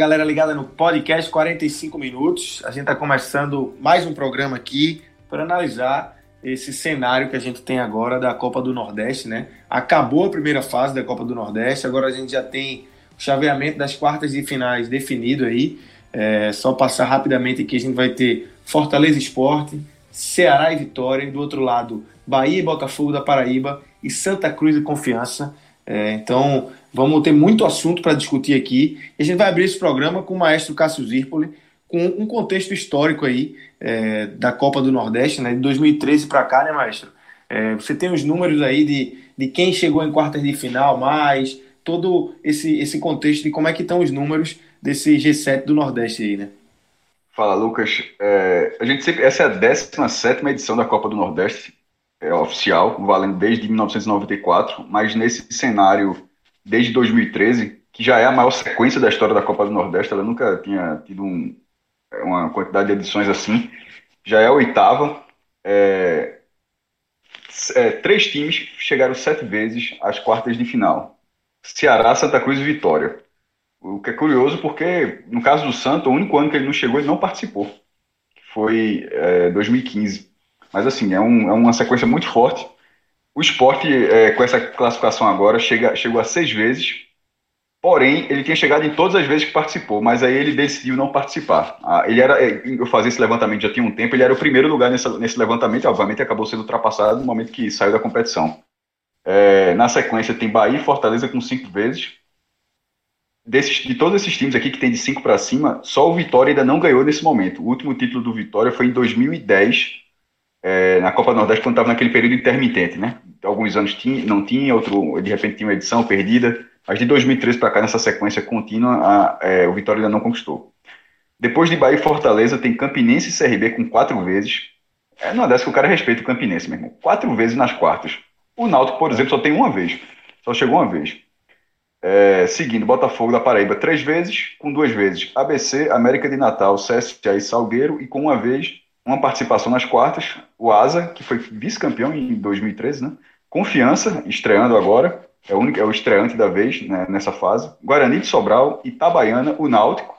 Galera ligada no podcast 45 minutos. A gente está começando mais um programa aqui para analisar esse cenário que a gente tem agora da Copa do Nordeste, né? Acabou a primeira fase da Copa do Nordeste, agora a gente já tem o chaveamento das quartas de finais definido aí. É, só passar rapidamente aqui, a gente vai ter Fortaleza Esporte, Ceará e Vitória, e do outro lado Bahia e Botafogo da Paraíba e Santa Cruz e Confiança. É, então vamos ter muito assunto para discutir aqui. E a gente vai abrir esse programa com o maestro Cássio Zirpoli, com um contexto histórico aí é, da Copa do Nordeste, né, de 2013 para cá, né, maestro? É, você tem os números aí de, de quem chegou em quartas de final, mais todo esse, esse contexto de como é que estão os números desse G7 do Nordeste aí, né? Fala, Lucas. É, a gente sempre, essa é a 17 edição da Copa do Nordeste, é oficial, valendo desde 1994, mas nesse cenário desde 2013, que já é a maior sequência da história da Copa do Nordeste, ela nunca tinha tido um, uma quantidade de edições assim. Já é a oitava. É, é, três times chegaram sete vezes às quartas de final: Ceará, Santa Cruz e Vitória. O que é curioso porque, no caso do Santo, o único ano que ele não chegou, ele não participou, foi é, 2015. Mas, assim, é, um, é, uma sequência muito forte. O esporte, é, com essa classificação agora, chega, chegou a seis vezes, Porém, ele tinha chegado em todas as vezes que participou, mas aí ele decidiu não participar. Ah, ele era, é, eu fazia esse levantamento já tinha um tempo, ele era o primeiro lugar nesse, levantamento, obviamente acabou sendo ultrapassado no momento que saiu da competição. É, na sequência tem Bahia e Fortaleza com cinco vezes. Desses, de todos esses times aqui que tem de cinco para cima, só o Vitória ainda não ganhou nesse momento. O último título do Vitória foi em 2010, é, na Copa Nordeste, quando estava naquele período intermitente, né? Alguns anos tinha, não tinha, outro de repente tinha uma edição perdida. Mas de 2013 para cá, nessa sequência contínua, a, é, o Vitória ainda não conquistou. Depois de Bahia e Fortaleza, tem Campinense e CRB com quatro vezes. É uma dessa que o cara respeita o Campinense, meu irmão. Quatro vezes nas quartas. O Náutico, por exemplo, só tem uma vez. Só chegou uma vez. É, seguindo, Botafogo da Paraíba três vezes, com duas vezes ABC, América de Natal, CSA e Salgueiro, e com uma vez, uma participação nas quartas, o Asa, que foi vice-campeão em 2013, né? Confiança, estreando agora, é o, único, é o estreante da vez né, nessa fase. Guarani de Sobral, Itabaiana, o Náutico,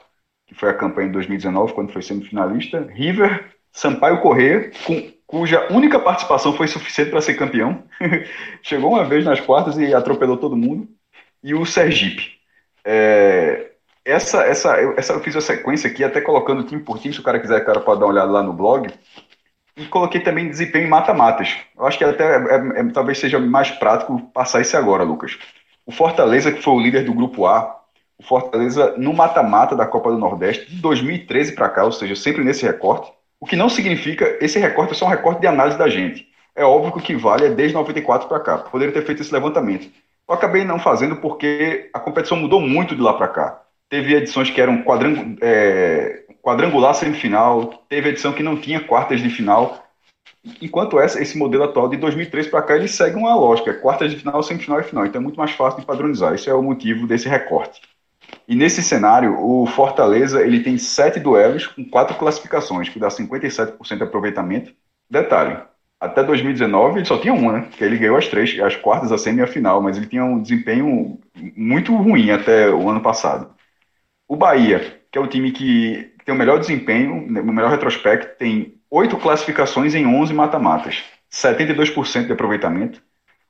que foi a campanha de 2019, quando foi semifinalista. River, Sampaio Corrêa, com, cuja única participação foi suficiente para ser campeão. Chegou uma vez nas quartas e atropelou todo mundo. E o Sergipe. É, essa, essa, essa, eu fiz a sequência aqui, até colocando time por time, se o cara quiser, cara pode dar uma olhada lá no blog. E coloquei também desempenho em mata-matas. Eu acho que até é, é, é, talvez seja mais prático passar isso agora, Lucas. O Fortaleza, que foi o líder do grupo A, o Fortaleza no mata-mata da Copa do Nordeste de 2013 para cá, ou seja, sempre nesse recorte. O que não significa, esse recorte é só um recorte de análise da gente. É óbvio que o que vale é desde 94 para cá. Poderia ter feito esse levantamento. Eu acabei não fazendo porque a competição mudou muito de lá para cá. Teve edições que eram quadrangu é, quadrangular semifinal, teve edição que não tinha quartas de final. Enquanto essa, esse modelo atual de 2003 para cá, ele segue uma lógica, quartas de final, semifinal e final. Então é muito mais fácil de padronizar. Esse é o motivo desse recorte. E nesse cenário, o Fortaleza ele tem sete duelos com quatro classificações, que dá 57% de aproveitamento. Detalhe, até 2019 ele só tinha uma, né? Que ele ganhou as três, as quartas, a semi e a final, mas ele tinha um desempenho muito ruim até o ano passado. O Bahia, que é o time que tem o melhor desempenho, né, o melhor retrospecto, tem oito classificações em 11 mata-matas, 72% de aproveitamento.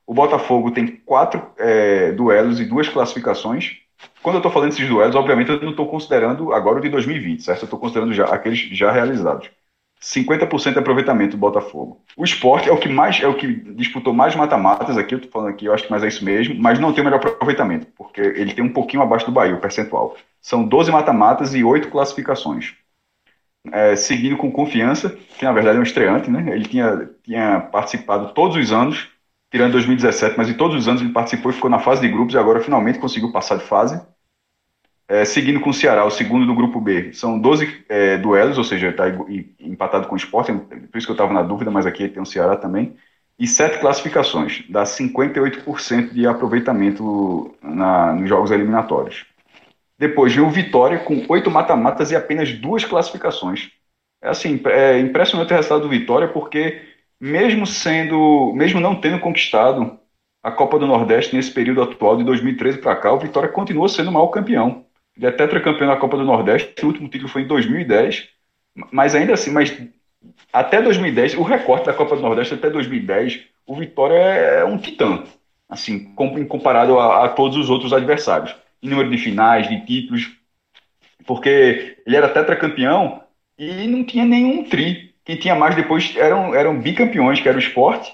O Botafogo tem quatro é, duelos e duas classificações. Quando eu estou falando desses duelos, obviamente eu não estou considerando agora o de 2020, certo? Eu estou considerando já aqueles já realizados. 50% de aproveitamento do Botafogo. O esporte é o que mais é o que disputou mais mata-matas aqui, eu tô falando aqui, eu acho que mais é isso mesmo, mas não tem o melhor aproveitamento, porque ele tem um pouquinho abaixo do Bahia, o percentual. São 12 mata-matas e 8 classificações. É, seguindo com confiança, que na verdade é um estreante, né? Ele tinha, tinha participado todos os anos, tirando 2017, mas em todos os anos ele participou e ficou na fase de grupos e agora finalmente conseguiu passar de fase. É, seguindo com o Ceará, o segundo do grupo B, são 12 é, duelos, ou seja, está empatado com o esporte, por isso que eu estava na dúvida, mas aqui tem o Ceará também. E sete classificações, dá 58% de aproveitamento na, nos jogos eliminatórios. Depois vem o Vitória com oito mata-matas e apenas duas classificações. É assim, é impressionante o resultado do Vitória, porque mesmo sendo, mesmo não tendo conquistado a Copa do Nordeste nesse período atual de 2013 para cá, o Vitória continua sendo o maior campeão. Ele é tetracampeão da Copa do Nordeste, o último título foi em 2010, mas ainda assim, mas até 2010, o recorte da Copa do Nordeste até 2010, o Vitória é um titã, assim, comparado a, a todos os outros adversários, em número de finais, de títulos, porque ele era tetracampeão e não tinha nenhum tri. Quem tinha mais depois eram, eram bicampeões, que era o Esporte,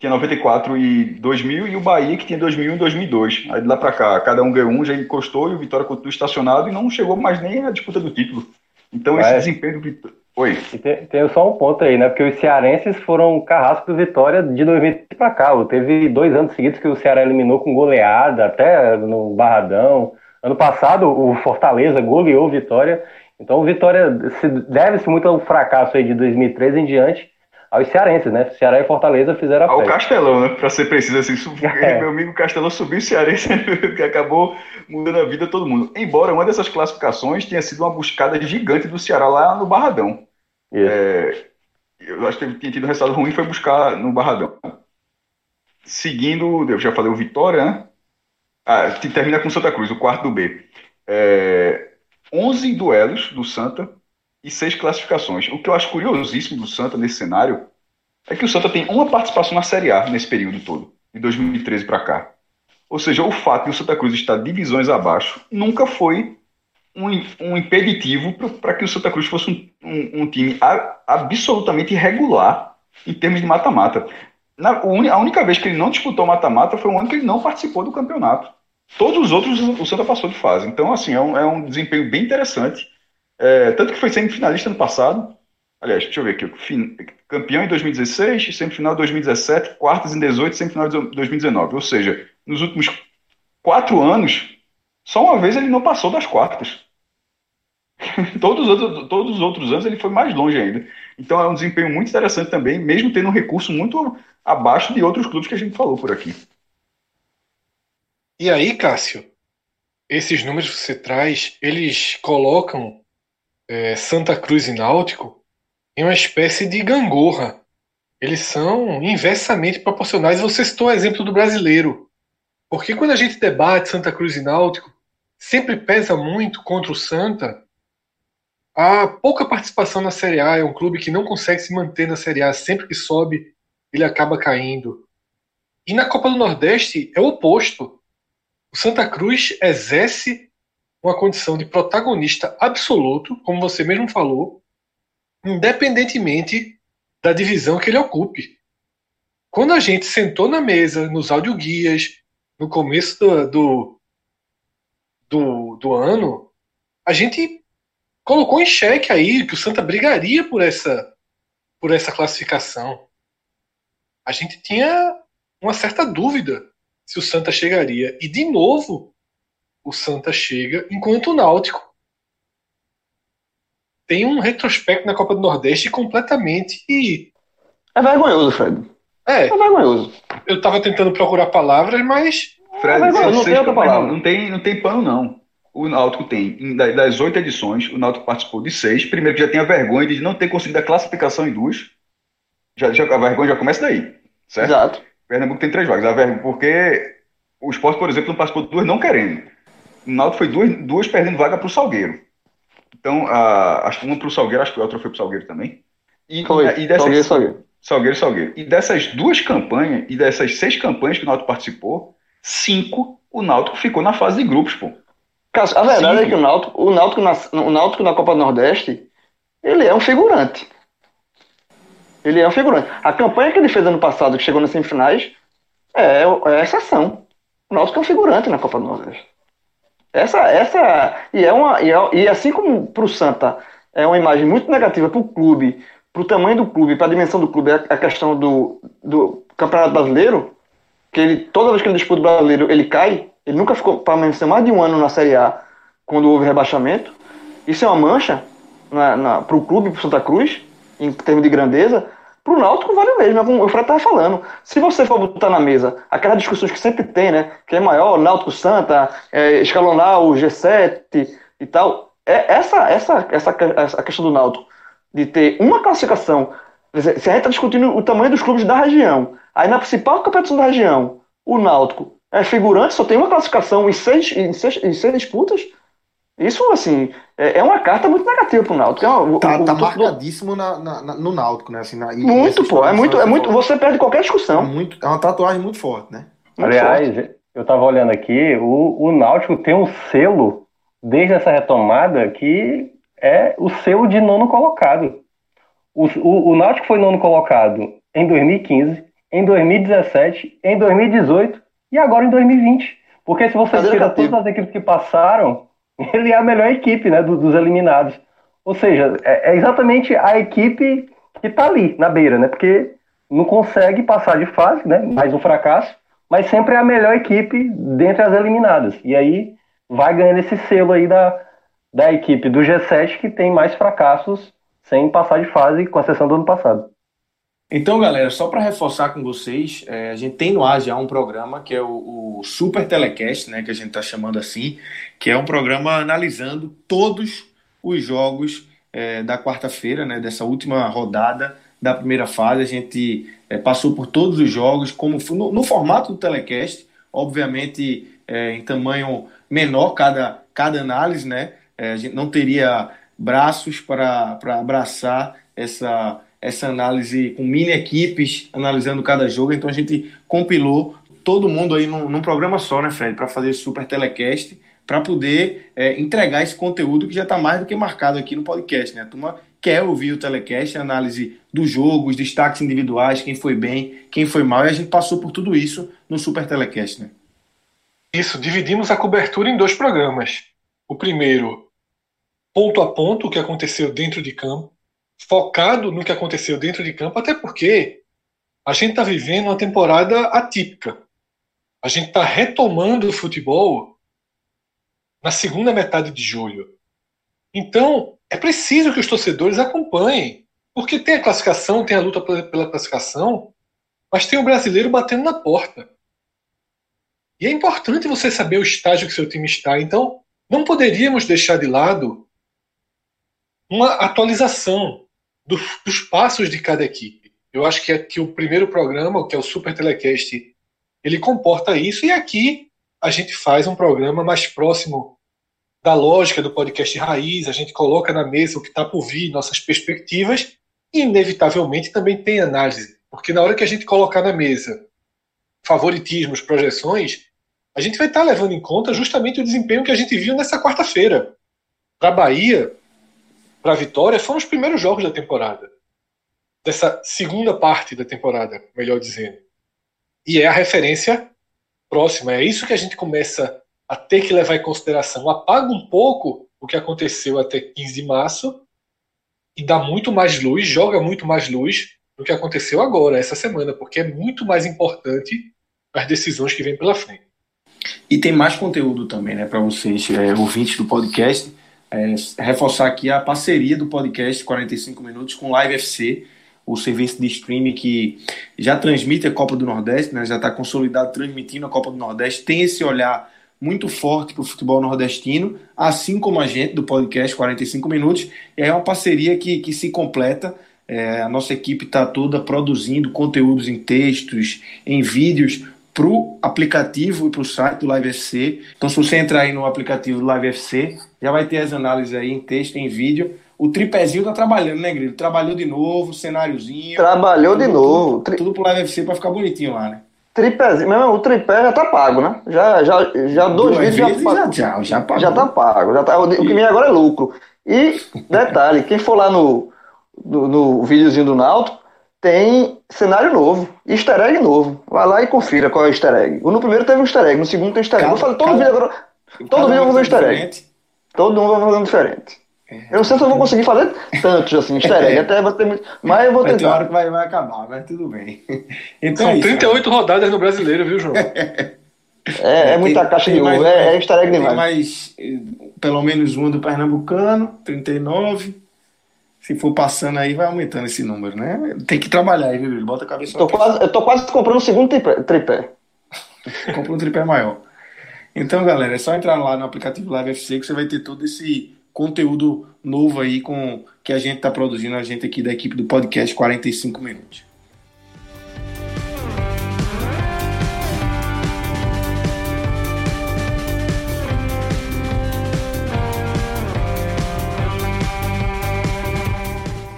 que tinha 94 e 2000, e o Bahia, que tinha 2001 e 2002. Aí de lá para cá, cada um ganhou um, já encostou, e o Vitória continuou estacionado e não chegou mais nem à disputa do título. Então, esse desempenho do Vitória. Oi. E tem, tem, só um ponto aí, né? Porque os cearenses foram carrasco do Vitória de 2000 para cá. Teve dois anos seguidos que o Ceará eliminou com goleada, até no Barradão. Ano passado, o Fortaleza goleou o Vitória. Então, o Vitória deve-se muito ao fracasso aí de 2013 em diante aos cearenses, né? Ceará e Fortaleza fizeram a Ao Castelão, né? Pra ser preciso, assim, é. meu amigo Castelão subiu o cearense, que acabou mudando a vida de todo mundo. Embora uma dessas classificações tenha sido uma buscada gigante do Ceará lá no Barradão. É, eu acho que tinha tido um resultado ruim, foi buscar no Barradão. Seguindo, eu já falei o Vitória, né? Ah, termina com Santa Cruz, o quarto do B. É, 11 duelos do Santa, e seis classificações. O que eu acho curiosíssimo do Santa nesse cenário é que o Santa tem uma participação na Série A nesse período todo, de 2013 para cá. Ou seja, o fato de o Santa Cruz estar divisões abaixo nunca foi um, um impeditivo para que o Santa Cruz fosse um, um, um time a, absolutamente irregular em termos de mata-mata. A única vez que ele não disputou mata-mata foi o ano que ele não participou do campeonato. Todos os outros o Santa passou de fase. Então, assim, é um, é um desempenho bem interessante é, tanto que foi semifinalista no passado. Aliás, deixa eu ver aqui. Fim, campeão em 2016, semifinal em 2017, quartas em 18, semifinal em 2019. Ou seja, nos últimos quatro anos, só uma vez ele não passou das quartas. todos, os outros, todos os outros anos ele foi mais longe ainda. Então é um desempenho muito interessante também, mesmo tendo um recurso muito abaixo de outros clubes que a gente falou por aqui. E aí, Cássio, esses números que você traz, eles colocam é, Santa Cruz e Náutico em uma espécie de gangorra. Eles são inversamente proporcionais. Você citou o exemplo do brasileiro. Porque quando a gente debate Santa Cruz e Náutico, sempre pesa muito contra o Santa a pouca participação na Série A. É um clube que não consegue se manter na Série A. Sempre que sobe, ele acaba caindo. E na Copa do Nordeste é o oposto. O Santa Cruz exerce uma condição de protagonista absoluto, como você mesmo falou, independentemente da divisão que ele ocupe. Quando a gente sentou na mesa, nos audioguias, no começo do, do, do, do ano, a gente colocou em xeque aí que o Santa brigaria por essa, por essa classificação. A gente tinha uma certa dúvida se o Santa chegaria. E, de novo, o Santa chega, enquanto o Náutico tem um retrospecto na Copa do Nordeste completamente. É vergonhoso, Fred. É. É vergonhoso. Eu tava tentando procurar palavras, mas. Fred, é não, tem outra palavra. Não, não, tem, não tem pano, não. O Náutico tem, das oito edições, o Náutico participou de seis. Primeiro que já tem a vergonha de não ter conseguido a classificação em duas. Já, já, a vergonha já começa daí, certo? Exato. Pernambuco tem três vagas. A vergonha, porque o esporte, por exemplo, não participou de duas não querendo o Náutico foi duas, duas perdendo vaga para o Salgueiro. Então, a, acho que uma para o Salgueiro, acho que a outra foi para o Salgueiro também. E, foi, e, e dessas, Salgueiro, Salgueiro. Salgueiro, Salgueiro. E dessas duas campanhas, e dessas seis campanhas que o Náutico participou, cinco o Náutico ficou na fase de grupos, pô. Cássio, a verdade cinco. é que o Náutico, o, Náutico na, o Náutico na Copa do Nordeste, ele é um figurante. Ele é um figurante. A campanha que ele fez ano passado, que chegou nas semifinais, é, é exceção. O Náutico é um figurante na Copa do Nordeste. Essa, essa, e, é uma, e, é, e assim como para o Santa é uma imagem muito negativa para o clube, para o tamanho do clube, para a dimensão do clube, a questão do, do Campeonato Brasileiro, que ele, toda vez que ele disputa o brasileiro, ele cai, ele nunca ficou, permaneceu mais de um ano na Série A, quando houve rebaixamento. Isso é uma mancha para o clube, para Santa Cruz, em termos de grandeza. Para o Náutico vale o mesmo, é como o Fred falando. Se você for botar na mesa aquelas discussões que sempre tem, né? Que é maior, Náutico Santa, é, escalonar o G7 e tal. É essa, essa, essa, essa questão do Náutico de ter uma classificação. Se a gente está discutindo o tamanho dos clubes da região, aí na principal competição da região, o Náutico é figurante, só tem uma classificação em seis, em seis, em seis disputas. Isso, assim, é, é uma carta muito negativa pro Náutico. É uma, tá, o, tá o, marcadíssimo na, na, no Náutico, né? Assim, na, muito, pô. É muito, é muito. Você perde qualquer discussão. É, muito, é uma tatuagem muito forte, né? Muito Aliás, forte. eu tava olhando aqui, o, o Náutico tem um selo desde essa retomada que é o selo de nono colocado. O, o, o Náutico foi nono colocado em 2015, em 2017, em 2018 e agora em 2020. Porque se você Cadê tira todas as equipes que passaram, ele é a melhor equipe né, dos, dos eliminados. Ou seja, é, é, exatamente a equipe que está ali, na beira, né? Porque não consegue passar de fase, né? Mais um fracasso, mas sempre é a melhor equipe dentre as eliminadas. E aí vai ganhando esse selo aí da, da equipe do G7 que tem mais fracassos sem passar de fase, com exceção do ano passado. Então, galera, só para reforçar com vocês, é, a gente tem no ar já um programa que é o, o Super Telecast, né, que a gente está chamando assim, que é um programa analisando todos os jogos é, da quarta-feira, né, dessa última rodada da primeira fase. A gente é, passou por todos os jogos, como no, no formato do Telecast, obviamente é, em tamanho menor cada, cada análise, né? É, a gente não teria braços para abraçar essa essa análise com mini equipes analisando cada jogo. Então a gente compilou todo mundo aí num, num programa só, né, Fred, para fazer super telecast, para poder é, entregar esse conteúdo que já está mais do que marcado aqui no podcast, né? A turma quer ouvir o telecast, a análise do jogo, os destaques individuais, quem foi bem, quem foi mal, e a gente passou por tudo isso no super telecast, né? Isso, dividimos a cobertura em dois programas. O primeiro, ponto a ponto, o que aconteceu dentro de campo, focado no que aconteceu dentro de campo, até porque a gente está vivendo uma temporada atípica. A gente está retomando o futebol na segunda metade de julho. Então, é preciso que os torcedores acompanhem, porque tem a classificação, tem a luta pela classificação, mas tem o brasileiro batendo na porta. E é importante você saber o estágio que seu time está. Então, não poderíamos deixar de lado uma atualização do, dos passos de cada equipe. Eu acho que aqui o primeiro programa, que é o Super Telecast, ele comporta isso, e aqui a gente faz um programa mais próximo da lógica do podcast raiz, a gente coloca na mesa o que está por vir, nossas perspectivas, e inevitavelmente também tem análise, porque na hora que a gente colocar na mesa favoritismos, projeções, a gente vai estar tá levando em conta justamente o desempenho que a gente viu nessa quarta-feira. Para a Bahia, para a Vitória foram os primeiros jogos da temporada. Dessa segunda parte da temporada, melhor dizendo. E é a referência próxima. É isso que a gente começa a ter que levar em consideração. Apaga um pouco o que aconteceu até 15 de março e dá muito mais luz, joga muito mais luz do que aconteceu agora, essa semana, porque é muito mais importante as decisões que vêm pela frente. E tem mais conteúdo também, né, para vocês, é, ouvintes do podcast é, reforçar aqui a parceria do podcast 45 Minutos com Live FC, o serviço de streaming que já transmite a Copa do Nordeste, né, já está consolidado transmitindo a Copa do Nordeste, tem esse olhar muito forte para o futebol nordestino, assim como a gente do podcast 45 Minutos, e é uma parceria que, que se completa. É, a nossa equipe está toda produzindo conteúdos em textos, em vídeos para o aplicativo e para o site do Live FC. Então, se você entrar aí no aplicativo do Live FC, já vai ter as análises aí em texto, em vídeo. O tripézinho tá trabalhando, né, Grilo? Trabalhou de novo, cenáriozinho. Trabalhou de novo. Tudo, Tri... tudo pro Live FC para ficar bonitinho lá, né? Tripézinho, mesmo, o tripé já tá pago, né? Já, já, já dois vídeos já, já, já, já, pagou. já tá pago. Já tá, o que vem agora é lucro. E, detalhe, quem for lá no, no, no videozinho do Náutico, tem cenário novo, easter egg novo. Vai lá e confira qual é o easter egg. No primeiro teve um easter egg, no segundo tem easter egg. Cada- eu falei, todo cada- vídeo agora. Todo vídeo eu vou fazer um easter egg. Todo mundo vai fazer um diferente. Eu não sei se eu vou conseguir fazer tantos assim, easter egg, até vai ter muito. Mas eu vou Vai ter uma hora tentar. que vai, vai acabar, mas tudo bem. Então São é isso, 38 rodadas no brasileiro, viu, João? É, é muita Tem- caixa tem de mais- ovo, é, é easter egg Tem demais. mais eh, pelo menos um do Pernambucano, 39. Se for passando aí, vai aumentando esse número, né? Tem que trabalhar aí, viu? Bota a cabeça Tô quase, eu tô quase comprando o segundo tripé. tripé. compra um tripé maior. Então, galera, é só entrar lá no aplicativo Live FC que você vai ter todo esse conteúdo novo aí com que a gente está produzindo, a gente aqui da equipe do podcast 45 Minutos.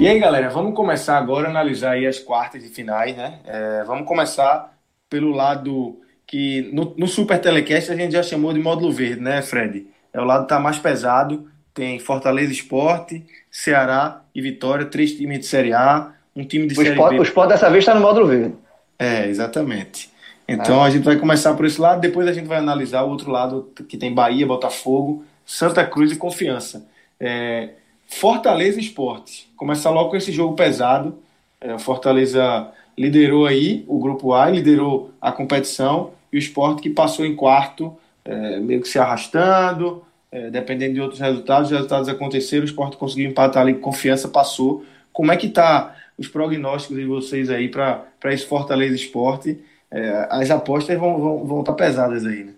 E aí, galera, vamos começar agora a analisar aí as quartas de finais, né? É, vamos começar pelo lado que no, no Super Telecast a gente já chamou de módulo verde, né, Fred? É o lado que tá mais pesado. Tem Fortaleza Esporte, Ceará e Vitória, três times de Série A, um time de O Série Sport, B. o Sport dessa vez tá no módulo verde. É, exatamente. Então a gente vai começar por esse lado, depois a gente vai analisar o outro lado que tem Bahia, Botafogo, Santa Cruz e Confiança. É, Fortaleza Esporte. Começar logo com esse jogo pesado. É, Fortaleza liderou aí o grupo A, liderou a competição, e o Esporte que passou em quarto, é, meio que se arrastando, é, dependendo de outros resultados, os resultados aconteceram, o Esporte conseguiu empatar ali, confiança passou. Como é que tá os prognósticos de vocês aí para esse Fortaleza Esporte? É, as apostas vão estar vão, vão tá pesadas aí, né?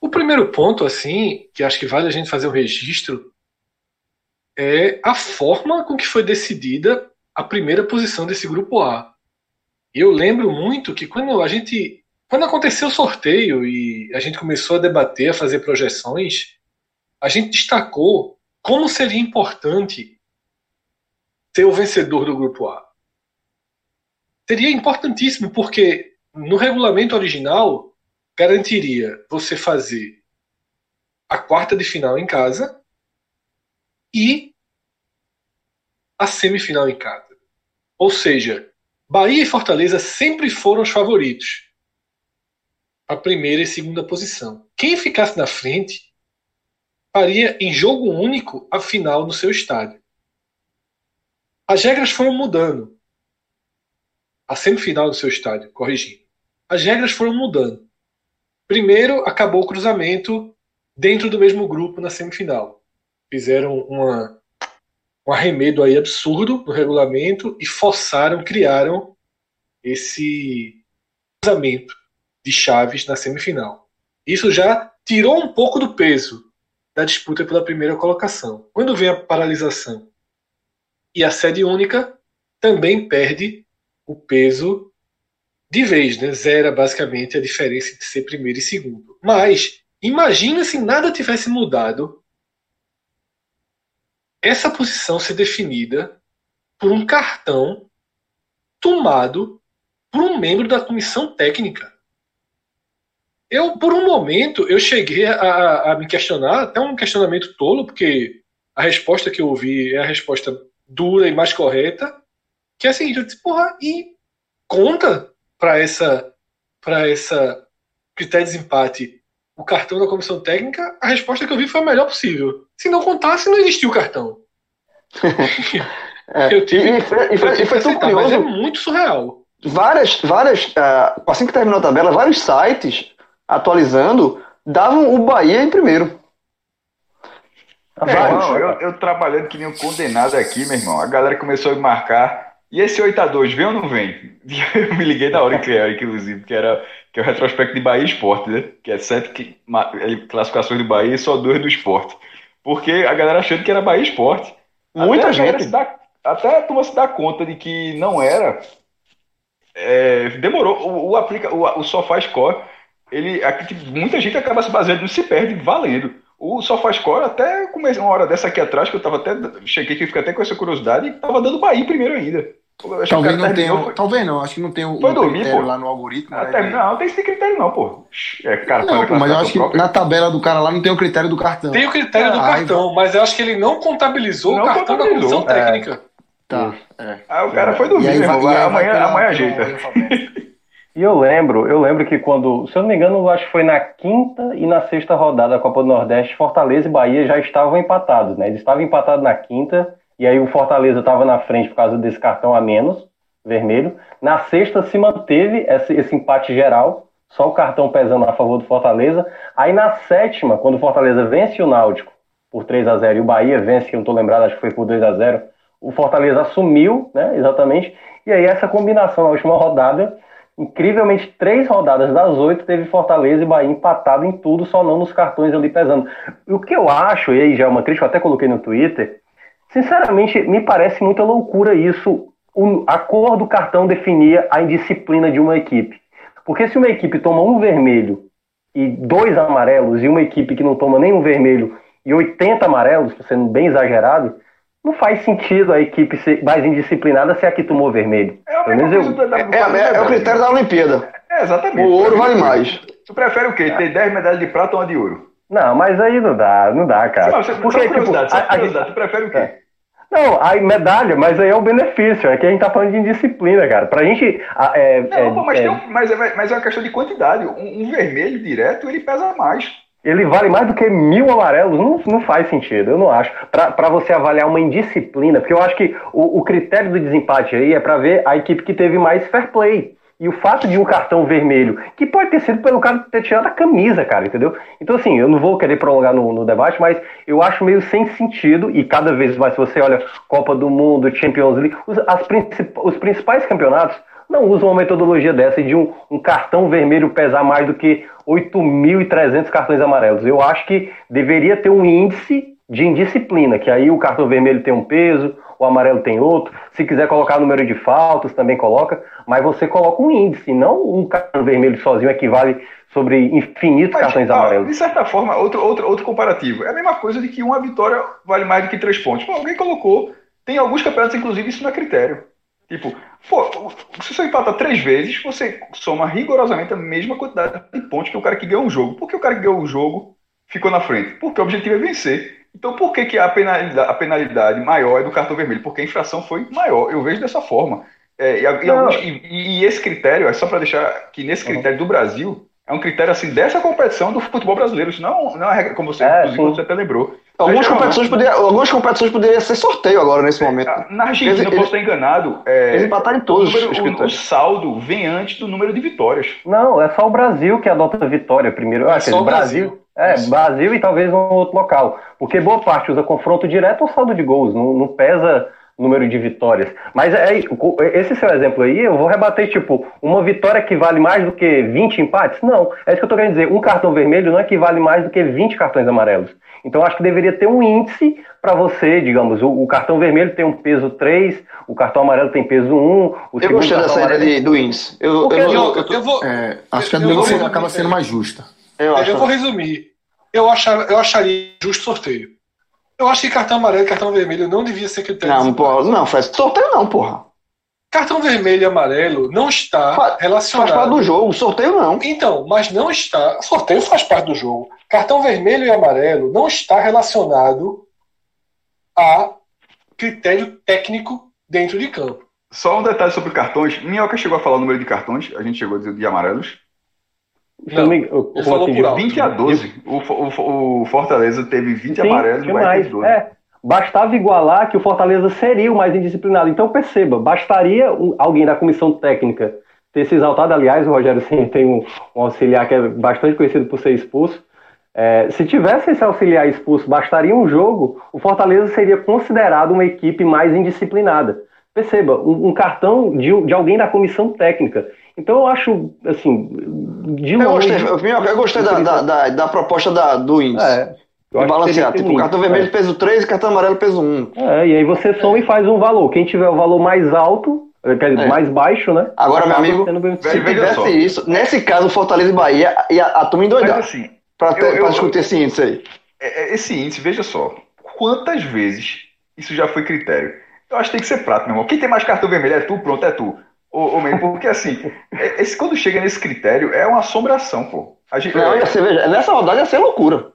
O primeiro ponto, assim, que acho que vale a gente fazer um registro, é a forma com que foi decidida a primeira posição desse grupo A. Eu lembro muito que quando a gente. Quando aconteceu o sorteio e a gente começou a debater, a fazer projeções, a gente destacou como seria importante ser o vencedor do grupo A. Seria importantíssimo, porque no regulamento original garantiria você fazer a quarta de final em casa e a semifinal em casa. Ou seja, Bahia e Fortaleza sempre foram os favoritos. A primeira e segunda posição. Quem ficasse na frente faria em jogo único a final no seu estádio. As regras foram mudando. A semifinal no seu estádio, corrigindo. As regras foram mudando. Primeiro, acabou o cruzamento dentro do mesmo grupo na semifinal. Fizeram uma, um arremedo aí absurdo no regulamento e forçaram, criaram esse cruzamento de chaves na semifinal. Isso já tirou um pouco do peso da disputa pela primeira colocação. Quando vem a paralisação e a sede única, também perde o peso de vez, né? Zera basicamente a diferença entre ser primeiro e segundo. Mas imagina se nada tivesse mudado essa posição ser definida por um cartão tomado por um membro da comissão técnica. Eu, por um momento, eu cheguei a, a, me questionar, até um questionamento tolo, porque a resposta que eu ouvi é a resposta dura e mais correta, que é a seguinte, eu disse, porra, e conta para essa para essa critério de desempate o cartão da comissão técnica, a resposta que eu vi foi a melhor possível. Se não contasse, não existia o cartão. É, Eu tive- e, foi, e foi, Eu tive e foi aceitar, é curioso. muito surreal. Várias, várias, ah, assim que terminou a tabela, vários sites atualizando davam o Bahia em primeiro. É, irmão, eu, eu trabalhando que nem um condenado aqui, meu irmão. A galera começou a me marcar. E esse 8x2, vem ou não vem? Eu me liguei na hora que era, inclusive, que era que é o retrospecto de Bahia Esporte, né? Que é sete que- classificações do Bahia e só duas do Esporte. Porque a galera achando que era Bahia Esporte. Muita Até gente. dá- até a turma se dá conta de que não era. É, demorou. O, o, aplica, o, o SofaScore, ele, aqui, tipo, muita gente acaba se baseando no se perde valendo. O SofaScore, até comecei uma hora dessa aqui atrás, que eu tava até. Cheguei que fiquei até com essa curiosidade, e tava dando Bahia primeiro ainda. Talvez não terminou, tenha. foi- Talvez não, acho que não tem o, Foi dormir, critério pô. lá no algoritmo. Ah, né, não, não tem esse critério não, pô. É, cara, Não, pô, mas eu acho que própria. na tabela do cara lá não tem o critério do cartão. Tem o critério do Ah, cartão, mas eu acho que ele não contabilizou Não o cartão da comissão é. técnica. Tá. É. Aí o cara foi dormir, E aí irmão. e aí Amanhã, amanhã ajeita. E eu lembro, eu lembro que quando, se eu não me engano, acho que foi na quinta e na sexta rodada da Copa do Nordeste, Fortaleza e Bahia já estavam empatados, né? Eles estavam empatados na quinta, e aí o Fortaleza estava na frente por causa desse cartão a menos, vermelho. Na sexta se manteve esse, esse empate geral, só o cartão pesando a favor do Fortaleza. Aí na sétima, quando o Fortaleza vence o Náutico por 3 a 0 e o Bahia vence, que eu não tô lembrado, acho que foi por 2 a 0 o Fortaleza assumiu, né, exatamente, e aí essa combinação na última rodada incrivelmente, três rodadas das oito teve Fortaleza e Bahia empatado em tudo, só não nos cartões ali pesando. O que eu acho, e aí já é uma crítica, eu até coloquei no Twitter, sinceramente, me parece muita loucura isso. O- a cor do cartão definia a indisciplina de uma equipe. Porque se uma equipe toma um vermelho e dois amarelos, e uma equipe que não toma nenhum vermelho e 80 amarelos, sendo bem exagerado, não faz sentido a equipe ser mais indisciplinada se a que tomou vermelho. É a mesma coisa eu- da- É, é- é o critério da Olimpíada. É, exatamente. O ouro vale mais. Tu prefere o quê? Ter 10 medalhas de prata ou uma de ouro? Não, mas aí não dá, não dá, cara. Não, você, Porque, só tipo, curiosidade, só a- a curiosidade. gente- Tu prefere o quê? É. Não, a medalha, mas aí é o benefício, é que a gente tá falando de indisciplina, cara. Pra gente. a- É, Não, é- pô, mas, é- tem um- mas, é, mas é uma questão de quantidade. Um, um vermelho direto, ele pesa mais. Ele vale mais do que mil amarelos, não, não faz sentido, eu não acho. Pra você avaliar uma indisciplina, porque eu acho que o, o critério do desempate aí é pra ver a equipe que teve mais fair play. E o fato de um cartão vermelho, que pode ter sido pelo cara ter tirado a camisa, cara, entendeu? Então, assim, eu não vou querer prolongar no, no debate, mas eu acho meio sem sentido, e cada vez mais, se você olha Copa do Mundo, Champions League, os, as princip- os principais campeonatos não usam uma metodologia dessa de um, um cartão vermelho pesar mais do que 8.300 cartões amarelos. Eu acho que deveria ter um índice de indisciplina, que aí o cartão vermelho tem um peso, o amarelo tem outro. Se quiser colocar número de faltas, também coloca, mas você coloca um índice, não um cartão vermelho sozinho equivale sobre infinitos Mas, cartões amarelos. de certa forma, outro, outro, outro comparativo. É a mesma coisa de que uma vitória vale mais do que três pontos. Pô, alguém colocou. Tem alguns campeonatos, inclusive, isso não é critério. Tipo, pô, se você empata três vezes, você soma rigorosamente a mesma quantidade de pontos que o cara que ganhou o jogo. Por que o cara que ganhou o jogo ficou na frente? Porque o objetivo é vencer. Então, por que, que a, penalidade, a penalidade maior é do cartão vermelho? Porque a infração foi maior. Eu vejo dessa forma. É, e, e alguns- e- e esse critério, é só para deixar que nesse critério do Brasil, é um critério assim dessa competição do futebol brasileiro. Isso não, não é como você, É, você até lembrou. Algumas Mas, competições, poderia, algumas competições poderiam ser sorteio agora, nesse momento. Na Argentina, Eles- eu posso estar enganado. é, Eles empataram em o, todos número- os o- o critérios. saldo vem antes do número de vitórias. Não, é só o Brasil que adota a vitória primeiro. É Ah, só dizer, o Brasil. É, Isso. Brasil e talvez um outro local. Porque boa parte usa confronto direto ou saldo de gols, não, não pesa número de vitórias. Mas é, esse seu exemplo aí, eu vou rebater, tipo, uma vitória que vale mais do que 20 empates? Não, é isso que eu tô querendo dizer. Um cartão vermelho não equivale mais do que 20 cartões amarelos. Então acho que deveria ter um índice para você, digamos, o, o cartão vermelho tem um peso 3, o cartão amarelo tem peso 1. O Eu gostei dessa ideia amarelo- do índice. Eu, eu, Eu, eu, eu, eu vou, É, acho que a Índice acaba sendo mais justa. eu eu acho. vou resumir. Eu, achar, eu acharia justo sorteio. Eu acho que cartão amarelo e cartão vermelho não devia ser critério. Não, porra, não, Fred, sorteio não, porra. Cartão vermelho e amarelo não está Faz- Faz relacionado. parte do jogo, sorteio não. Então, mas não está. Sorteio faz parte do jogo. Cartão vermelho e amarelo não está relacionado a critério técnico dentro de campo. Só um detalhe sobre cartões. Minhoca chegou a falar o número de cartões, a gente chegou a dizer de amarelos. Eu não eu- como falou por alto. 20 a 12. O, o, o Fortaleza teve 20 Sim, amarelos e o Bahia demais. teve 12. É, bastava igualar que o Fortaleza seria o mais indisciplinado. Então perceba, bastaria alguém da comissão técnica ter se exaltado. Aliás, o Rogério Ceni tem um, um auxiliar que é bastante conhecido por ser expulso. É, se tivesse esse auxiliar expulso, bastaria um jogo, o Fortaleza seria considerado uma equipe mais indisciplinada. Perceba, um, um cartão de, de alguém da comissão técnica. Então eu acho, assim, de Eu longe... gostei, eu, eu gostei da, da, da, da proposta da, do índice. É, eu balancear. que ter Tipo, cartão vermelho peso 3 e cartão amarelo peso 1. É, e aí você soma e faz um valor. Quem tiver o valor mais alto, quer dizer, É. mais baixo, né? Agora, meu amigo, Se tivesse só. isso, nesse caso, Fortaleza e Bahia, ia a turma Mas endoidar assim, pra, ter- eu- eu- pra discutir esse índice aí. é- é- esse índice, veja só. Quantas vezes isso já foi critério? Eu acho que tem que ser prato, meu irmão. Quem tem mais cartão vermelho é tu, pronto, é tu. Ô, ô, man, porque assim, é- esse, quando chega nesse critério, é uma assombração, pô. A gente, Não, ia ser, veja, nessa rodada ia ser loucura.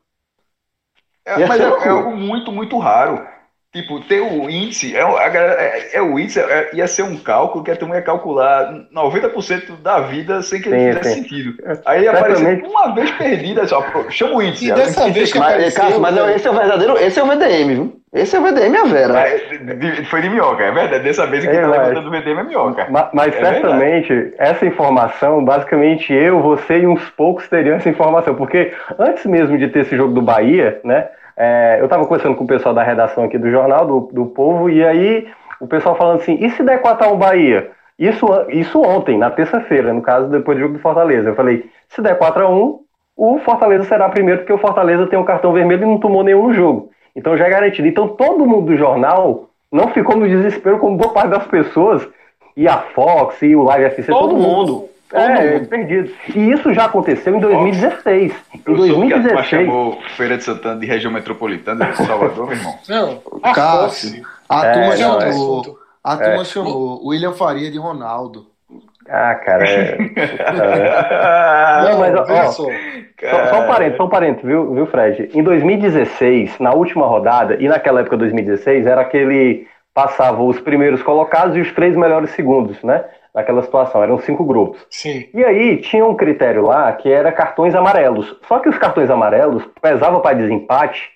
É, mas é, é algo muito, muito raro. Tipo, ter o índice, é, é, é o índice, é, ia ser um cálculo que a turma ia calcular 90% da vida sem que ele fizesse sentido. Aí apareceu uma vez perdida, só, chama o índice. E dessa vez que mas, Cássio, mas esse é o verdadeiro, esse é o VDM, viu? Esse é o VDM a Vera. Mas, foi de minhoca, é verdade. Dessa vez que é, tá levantando o VDM é minhoca. Mas, mas é certamente, verdade. essa informação, basicamente eu, você e uns poucos teriam essa informação. Porque antes mesmo de ter esse jogo do Bahia, né? É, eu estava conversando com o pessoal da redação aqui do jornal, do, do Povo, e aí o pessoal falando assim: e se der 4x1 Bahia? Isso, isso ontem, na terça-feira, no caso, depois do jogo do Fortaleza. Eu falei: se der 4x1, o Fortaleza será primeiro, porque o Fortaleza tem um cartão vermelho e não tomou nenhum no jogo. Então já é garantido. Então todo mundo do jornal não ficou no desespero como boa parte das pessoas, e a Fox, e o Live FC, todo, todo mundo. mundo é, perdido. E isso já aconteceu em 2016. Em 2016. Que chamou Feira de Santana de região metropolitana de Salvador, meu irmão. Não, a Cássio, a é, turma chamou. A turma é. chamou William Faria de Ronaldo. Ah, cara. É... não, mas ó, só, só um parente, só um parente, viu, viu, Fred? Em 2016, na última rodada, e naquela época 2016, era aquele passava os primeiros colocados e os três melhores segundos, né? Naquela situação. Eram cinco grupos. Sim. E aí tinha um critério lá que era cartões amarelos. Só que os cartões amarelos pesavam para desempate,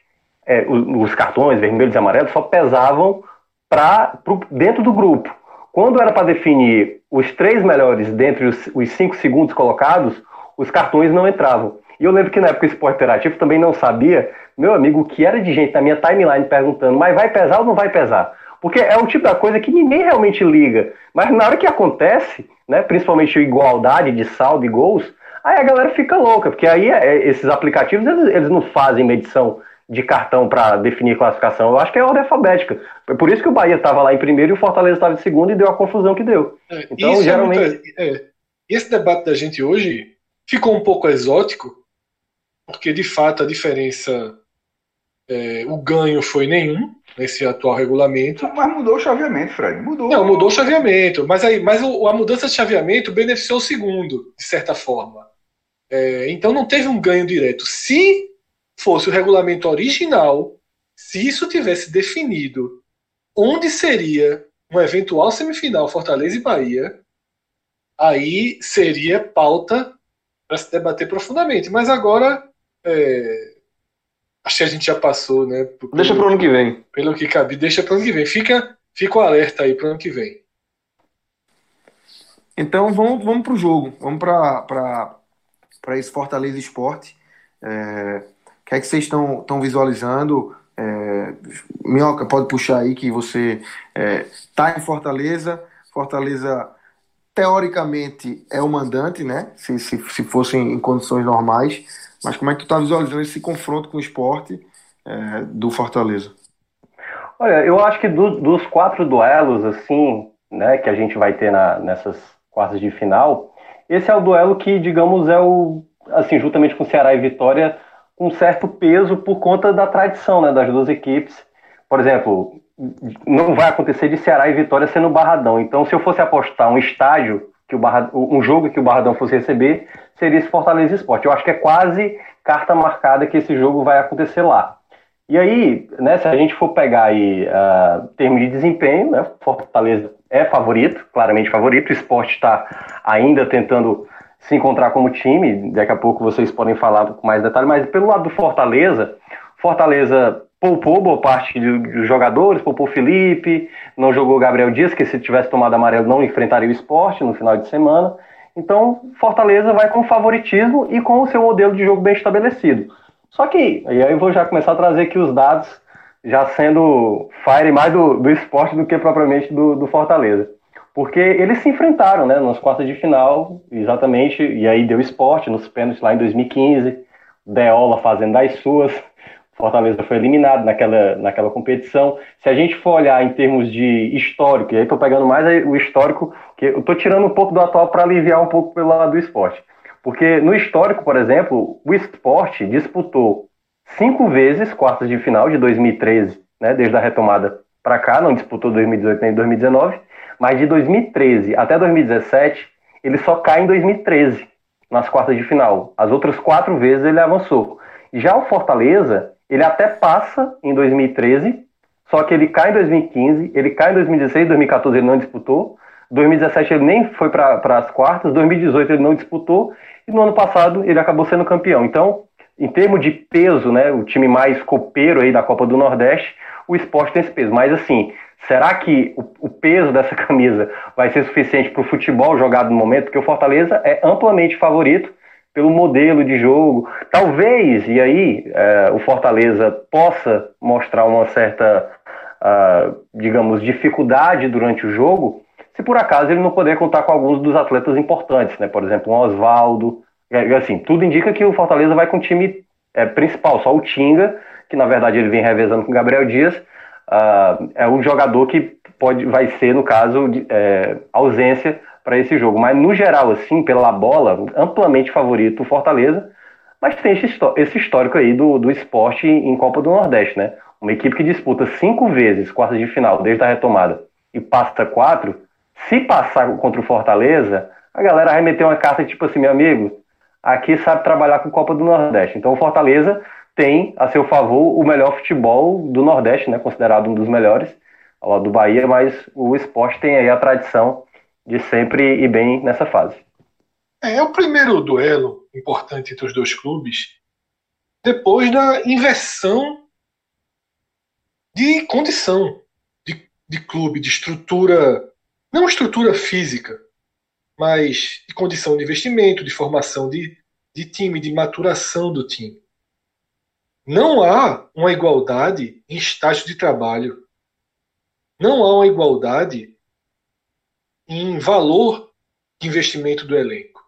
é, os, os, cartões vermelhos e amarelos só pesavam para dentro do grupo. Quando era para definir os três melhores dentre os, os cinco segundos colocados, os cartões não entravam. E eu lembro que na época o esporte interativo também não sabia, meu amigo, o que era de gente na minha timeline perguntando, mas vai pesar ou não vai pesar? Porque é o tipo da coisa que ninguém realmente liga. Mas na hora que acontece, né, principalmente igualdade de saldo e gols, aí a galera fica louca, porque aí é, esses aplicativos eles, eles não fazem medição de cartão para definir classificação. Eu acho que é ordem alfabética. Por isso que o Bahia estava lá em primeiro e o Fortaleza estava em segundo e deu a confusão que deu. É, então, geralmente. É muito, é, esse debate da gente hoje ficou um pouco exótico, porque de fato a diferença, é, o ganho foi nenhum, nesse atual regulamento. Mas mudou o chaveamento, Fred. Mudou. Não, mudou o chaveamento. Mas, aí, mas a mudança de chaveamento beneficiou o segundo, de certa forma. É, então não teve um ganho direto. Se fosse o regulamento original, se isso tivesse definido onde seria uma eventual semifinal Fortaleza e Bahia, aí seria pauta para se debater profundamente. Mas agora é, Acho que a gente já passou, né? Pelo, deixa para o ano que vem. Pelo que cabe, deixa para o ano que vem. Fica, fica o alerta aí para o ano que vem. Então vamos, vamos para o jogo. Vamos para esse Fortaleza Esporte. É, o que é que vocês estão visualizando? É, Minhoca, pode puxar aí que você está é, em Fortaleza. Fortaleza, teoricamente, é o mandante, né? Se, se, se fosse em condições normais. Mas como é que tu está visualizando esse confronto com o esporte é, do Fortaleza? Olha, eu acho que do, dos quatro duelos, assim, né, que a gente vai ter na, nessas quartas de final, esse é o duelo que, digamos, é o, assim, juntamente com Ceará e Vitória, um certo peso por conta da tradição, né, das duas equipes. Por exemplo, não vai acontecer de Ceará e Vitória sendo Barradão. Então, se eu fosse apostar um estádio que o Barra, um jogo que o Barradão fosse receber seria esse Fortaleza Esporte. Eu acho que é quase carta marcada que esse jogo vai acontecer lá. E aí, né, se a gente for pegar aí uh, de desempenho, né, Fortaleza é favorito, claramente favorito, o esporte está ainda tentando se encontrar como time, daqui a pouco vocês podem falar com mais detalhes, mas pelo lado do Fortaleza, Fortaleza poupou boa parte dos jogadores, poupou Felipe, não jogou Gabriel Dias, que se tivesse tomado amarelo não enfrentaria o esporte no final de semana. Então, Fortaleza vai com favoritismo e com o seu modelo de jogo bem estabelecido. Só que, e aí eu vou já começar a trazer aqui os dados, já sendo fire mais do, do esporte do que propriamente do, do Fortaleza. Porque eles se enfrentaram, né, nas quartas de final, exatamente, e aí deu esporte nos pênaltis lá em 2015, Deola fazendo as suas, Fortaleza foi eliminado naquela, naquela competição. Se a gente for olhar em termos de histórico, e aí estou pegando mais o histórico, que eu estou tirando um pouco do atual para aliviar um pouco pelo lado do esporte. Porque no histórico, por exemplo, o esporte disputou cinco vezes quartas de final de 2013, né, desde a retomada para cá, não disputou 2018 nem 2019, mas de 2013 até 2017, ele só cai em 2013 nas quartas de final. As outras quatro vezes ele avançou. Já o Fortaleza, ele até passa em 2013, só que ele cai em 2015, ele cai em 2016, 2014 ele não disputou, 2017 ele nem foi para as quartas, 2018 ele não disputou, e no ano passado ele acabou sendo campeão. Então, em termos de peso, né, o time mais copeiro aí da Copa do Nordeste, o esporte tem esse peso. Mas assim, será que o, o peso dessa camisa vai ser suficiente para o futebol jogado no momento? Porque o Fortaleza é amplamente favorito pelo modelo de jogo. Talvez, e aí, é, o Fortaleza possa mostrar uma certa, uh, digamos, dificuldade durante o jogo, se por acaso ele não puder contar com alguns dos atletas importantes, né? Por exemplo, o Oswaldo. Assim, tudo indica que o Fortaleza vai com o time é, principal, só o Tinga, que na verdade ele vem revezando com o Gabriel Dias, uh, é um jogador que pode, vai ser, no caso, de, é, ausência para esse jogo. Mas no geral, assim, pela bola, amplamente favorito o Fortaleza, mas tem esse, histórico aí do, do esporte em Copa do Nordeste, né? Uma equipe que disputa cinco vezes quartas de final desde a retomada e passa quatro, se passar contra o Fortaleza, a galera vai meter uma carta tipo assim, meu amigo, aqui sabe trabalhar com Copa do Nordeste. Então o Fortaleza tem a seu favor o melhor futebol do Nordeste, né, considerado um dos melhores, ao lado do Bahia, mas o esporte tem aí a tradição de sempre ir bem nessa fase. É, é o primeiro duelo importante entre os dois clubes depois da inversão de condição de, de clube, de estrutura, não estrutura física, mas de condição de investimento, de formação de, de time, de maturação do time. Não há uma igualdade em estágio de trabalho. Não há uma igualdade em valor de investimento do elenco.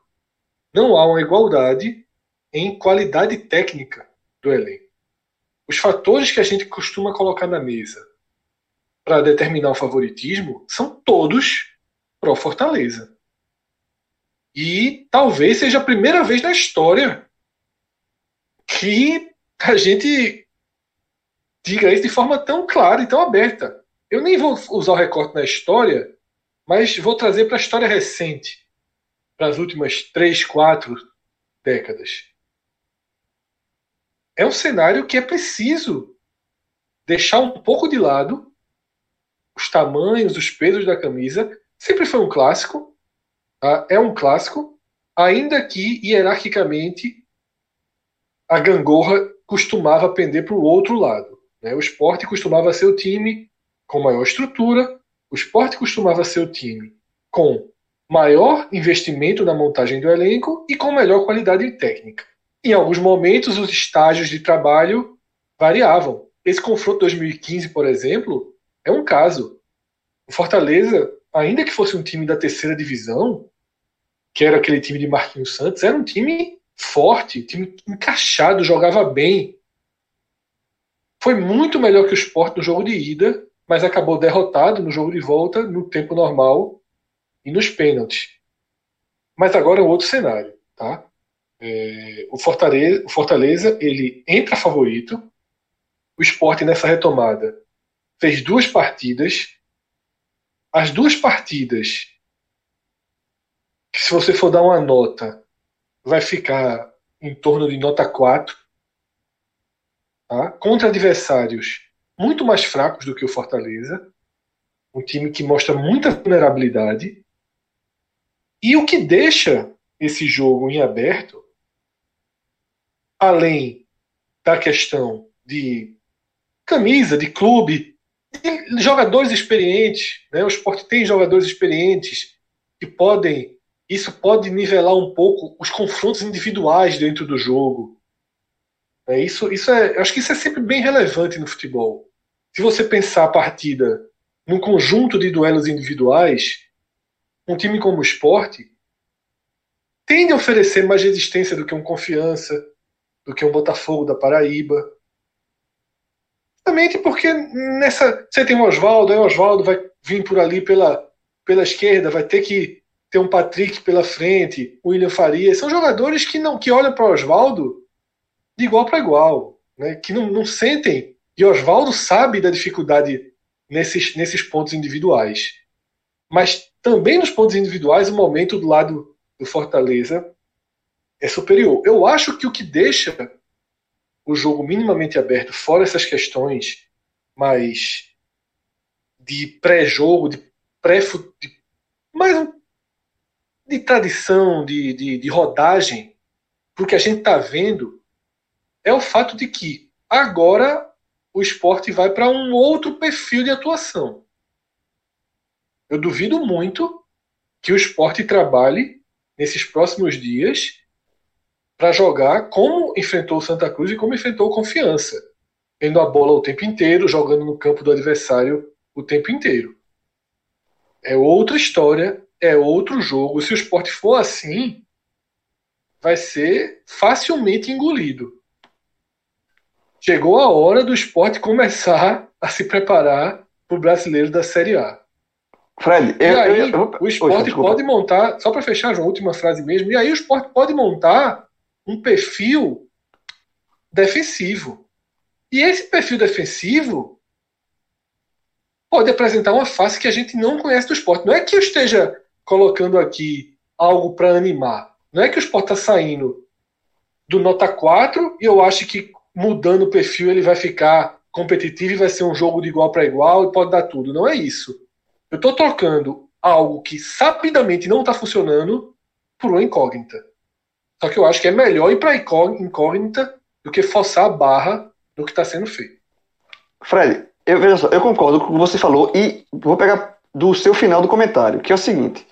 Não há uma igualdade em qualidade técnica do elenco. Os fatores que a gente costuma colocar na mesa para determinar o favoritismo são todos pró Fortaleza. E talvez seja a primeira vez na história que a gente diga isso de forma tão clara e tão aberta. Eu nem vou usar o recorte na história, mas vou trazer para a história recente, para as últimas três, quatro décadas. É um cenário que é preciso deixar um pouco de lado os tamanhos, os pesos da camisa. Sempre foi um clássico, tá? é um clássico, ainda que hierarquicamente a gangorra costumava pender para o outro lado. Né? O esporte costumava ser o time com maior estrutura, o esporte costumava ser o time com maior investimento na montagem do elenco e com melhor qualidade técnica. Em alguns momentos, os estágios de trabalho variavam. Esse confronto 2015, por exemplo, é um caso. O Fortaleza, ainda que fosse um time da terceira divisão, que era aquele time de Marquinhos Santos, era um time forte, time encaixado, jogava bem. Foi muito melhor que o Sport no jogo de ida, mas acabou derrotado no jogo de volta, no tempo normal e nos pênaltis. Mas agora é um outro cenário, tá? É, o, Fortaleza, o Fortaleza ele entra favorito. O Sport nessa retomada fez duas partidas. As duas partidas, que se você for dar uma nota, vai ficar em torno de nota 4, tá? contra adversários muito mais fracos do que o Fortaleza, um time que mostra muita vulnerabilidade, e o que deixa esse jogo em aberto, além da questão de camisa, de clube, de jogadores experientes, né? o esporte tem jogadores experientes que podem isso pode nivelar um pouco os confrontos individuais dentro do jogo. É, isso, isso é, acho que isso é sempre bem relevante no futebol. Se você pensar a partida num conjunto de duelos individuais, um time como o esporte tende a oferecer mais resistência do que um Confiança, do que um Botafogo da Paraíba. Justamente porque nessa. Você tem o Oswaldo, aí o Oswaldo vai vir por ali pela, pela esquerda, vai ter que ter um Patrick pela frente, o William Faria, são jogadores que não que olham para o Oswaldo de igual para igual, né? que não, não sentem. E Oswaldo sabe da dificuldade nesses, nesses pontos individuais. Mas também nos pontos individuais, o momento do lado do Fortaleza é superior. Eu acho que o que deixa o jogo minimamente aberto, fora essas questões mais de pré-jogo, de pré de, mais de tradição, de, de, de rodagem, porque a gente está vendo é o fato de que agora o esporte vai para um outro perfil de atuação. Eu duvido muito que o esporte trabalhe nesses próximos dias para jogar como enfrentou o Santa Cruz e como enfrentou o Confiança, tendo a bola o tempo inteiro, jogando no campo do adversário o tempo inteiro. É outra história, é outro jogo. Se o esporte for assim, vai ser facilmente engolido. Chegou a hora do esporte começar a se preparar para o brasileiro da Série A. Fred, e eu, aí, eu, eu, o esporte pode montar, só para fechar a última frase mesmo, e aí o esporte pode montar um perfil defensivo. E esse perfil defensivo pode apresentar uma face que a gente não conhece do esporte. Não é que eu esteja colocando aqui algo para animar. Não é que o esporte está saindo do nota 4 e eu acho que mudando o perfil ele vai ficar competitivo e vai ser um jogo de igual para igual e pode dar tudo. Não é isso. Eu estou trocando algo que sapidamente não está funcionando por uma incógnita. Só que eu acho que é melhor ir para incógnita do que forçar a barra do que está sendo feito. Fred, eu, veja só, eu concordo com o que você falou e vou pegar do seu final do comentário, que é o seguinte: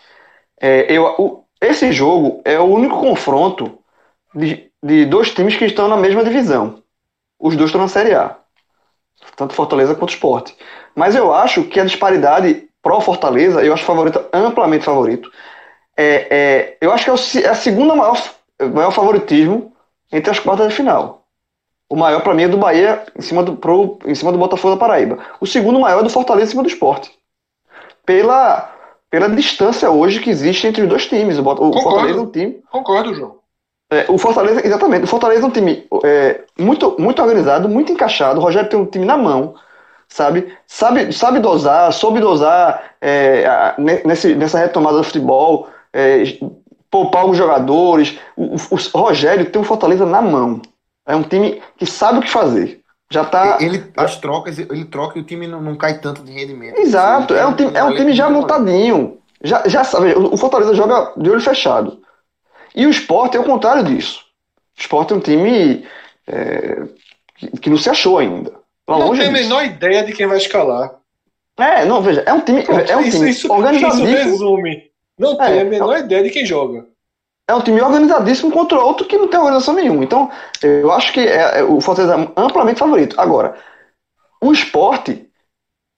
é, eu, o, esse jogo é o único confronto de, de dois times que estão na mesma divisão. Os dois estão na Série A, tanto Fortaleza quanto Sport. Mas eu acho que a disparidade pró Fortaleza, eu acho favorito, amplamente favorito. É, é, eu acho que é, é a segunda maior maior favoritismo entre as quartas de final. O maior para mim é do Bahia em cima do, pro, em cima do Botafogo da Paraíba. O segundo maior é do Fortaleza em cima do Esporte. Pela, pela distância hoje que existe entre os dois times. O, o Fortaleza é um time. Concordo, João. É, o Fortaleza, exatamente. O Fortaleza é um time é, muito, muito organizado, muito encaixado. O Rogério tem um time na mão, sabe? Sabe, sabe dosar, soube dosar é, nesse, nessa retomada do futebol. É, poupar os jogadores. O, o, o, Rogério tem o Fortaleza na mão. É um time que sabe o que fazer. Já tá. Ele, as trocas, ele troca e o time não, não cai tanto de rendimento. Exato, é um time, é um time já montadinho. Já, já sabe, o Fortaleza joga de olho fechado. E o Sport é o contrário disso. O Sport é um time é, que, não se achou ainda. não tem a menor ideia de quem vai escalar. É, não, veja, é um time, Pronto, é um time isso, organizadíssimo. Isso resume não é, tem a menor é, ideia de quem joga. É um time organizadíssimo contra outro que não tem organização nenhuma. Então, eu acho que é, é o Fortaleza é amplamente favorito. Agora, o esporte,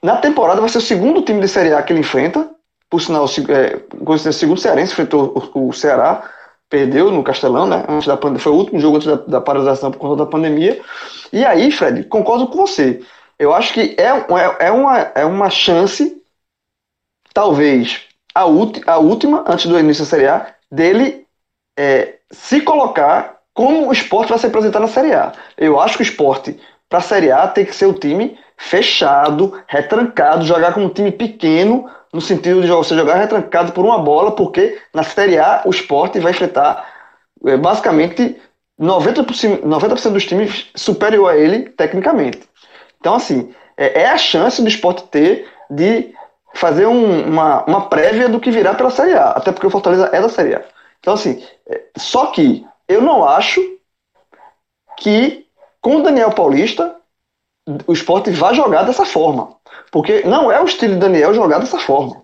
na temporada, vai ser o segundo time de Série A que ele enfrenta. Por sinal, é, o segundo cearense enfrentou o, o Ceará, perdeu no Castelão, né? Antes da pandemia, foi o último jogo antes da, da paralisação por conta da pandemia. E aí, Fred, concordo com você. Eu acho que é, é, é, uma, é uma chance, talvez a, a última, antes do início da Série A, dele é, se colocar como o esporte vai se apresentar na Série A. Eu acho que o esporte, para a Série A, tem que ser o time fechado, retrancado, jogar com um time pequeno, no sentido de você jogar retrancado por uma bola, porque na Série A o esporte vai enfrentar é, basicamente 90%, 90 dos times superior a ele tecnicamente. Então, assim, é, é a chance do esporte ter de fazer um, uma, uma prévia do que virá pela Série A, até porque o Fortaleza é da Série A. Então, assim, é, só que eu não acho que com o Daniel Paulista o esporte vai jogar dessa forma. Porque não é o estilo de Daniel jogar dessa forma.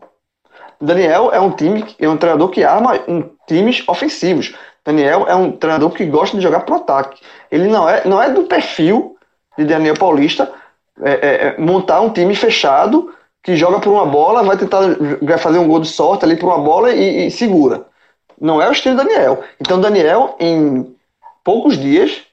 Daniel é um time, é um treinador que arma um, times ofensivos. Daniel é um treinador que gosta de jogar pro ataque. Ele não é, não é do perfil de Daniel Paulista é, é, é montar um time fechado que joga por uma bola, vai tentar fazer um gol de sorte ali por uma bola e, e segura. Não é o estilo do Daniel. Então, Daniel, em poucos dias,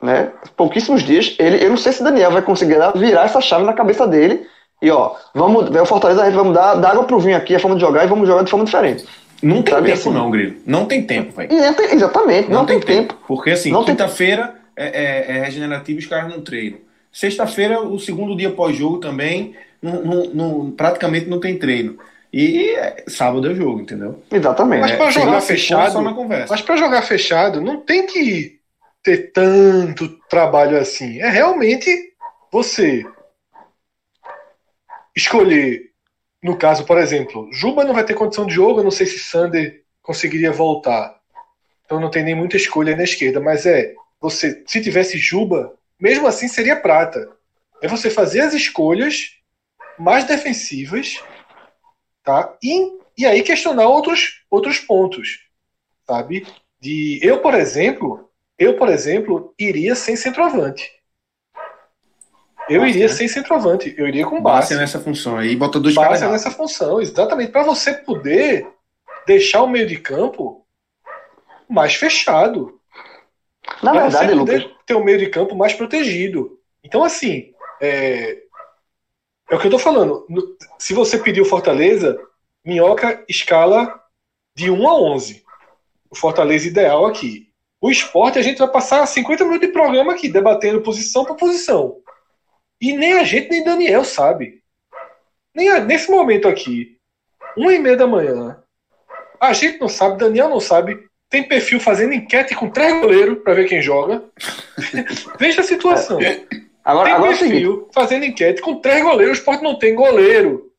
né, pouquíssimos dias, ele, eu não sei se Daniel vai conseguir virar essa chave na cabeça dele e, ó, vamos, o Fortaleza, a gente vai mudar da água pro vinho aqui a forma de jogar e vamos jogar de forma diferente. Não tem Sabe tempo, assim? não, Grilo. Não tem tempo, velho. Exatamente, não, não tem, tem tempo. tempo. Porque, assim, quinta-feira é, é, é regenerativo e os caras não treinam. Sexta-feira, o segundo dia pós-jogo também, não, não, não, praticamente não tem treino. E é, sábado é jogo, entendeu? Exatamente. Mas para é, jogar fechado, na conversa. mas para jogar fechado, não tem que ter tanto trabalho assim. É realmente você escolher, no caso, por exemplo, Juba não vai ter condição de jogo, eu não sei se Sander conseguiria voltar. Então não tem nem muita escolha na esquerda, mas é, você, se tivesse Juba, mesmo assim seria prata. É você fazer as escolhas mais defensivas, tá? E, e aí questionar outros, outros pontos, sabe? De eu, por exemplo, eu, por exemplo, iria sem centroavante. Eu iria né? sem centroavante, eu iria com base. nessa função aí, bota dois base nessa função, exatamente, para você poder deixar o meio de campo mais fechado. Na pra verdade, você poder Lucas... ter o meio de campo mais protegido. Então, assim, é, é o que eu tô falando. Se você pedir o Fortaleza, Minhoca escala de 1 a 11. O Fortaleza ideal aqui. O esporte, a gente vai passar 50 minutos de programa aqui, debatendo posição por posição. E nem a gente, nem Daniel sabe. Nem a, nesse momento aqui, uma e meia da manhã, a gente não sabe, Daniel não sabe. Tem perfil fazendo enquete com três goleiros para ver quem joga. Veja a situação. Agora, tem agora é perfil fazendo enquete com três goleiros. O esporte não tem goleiro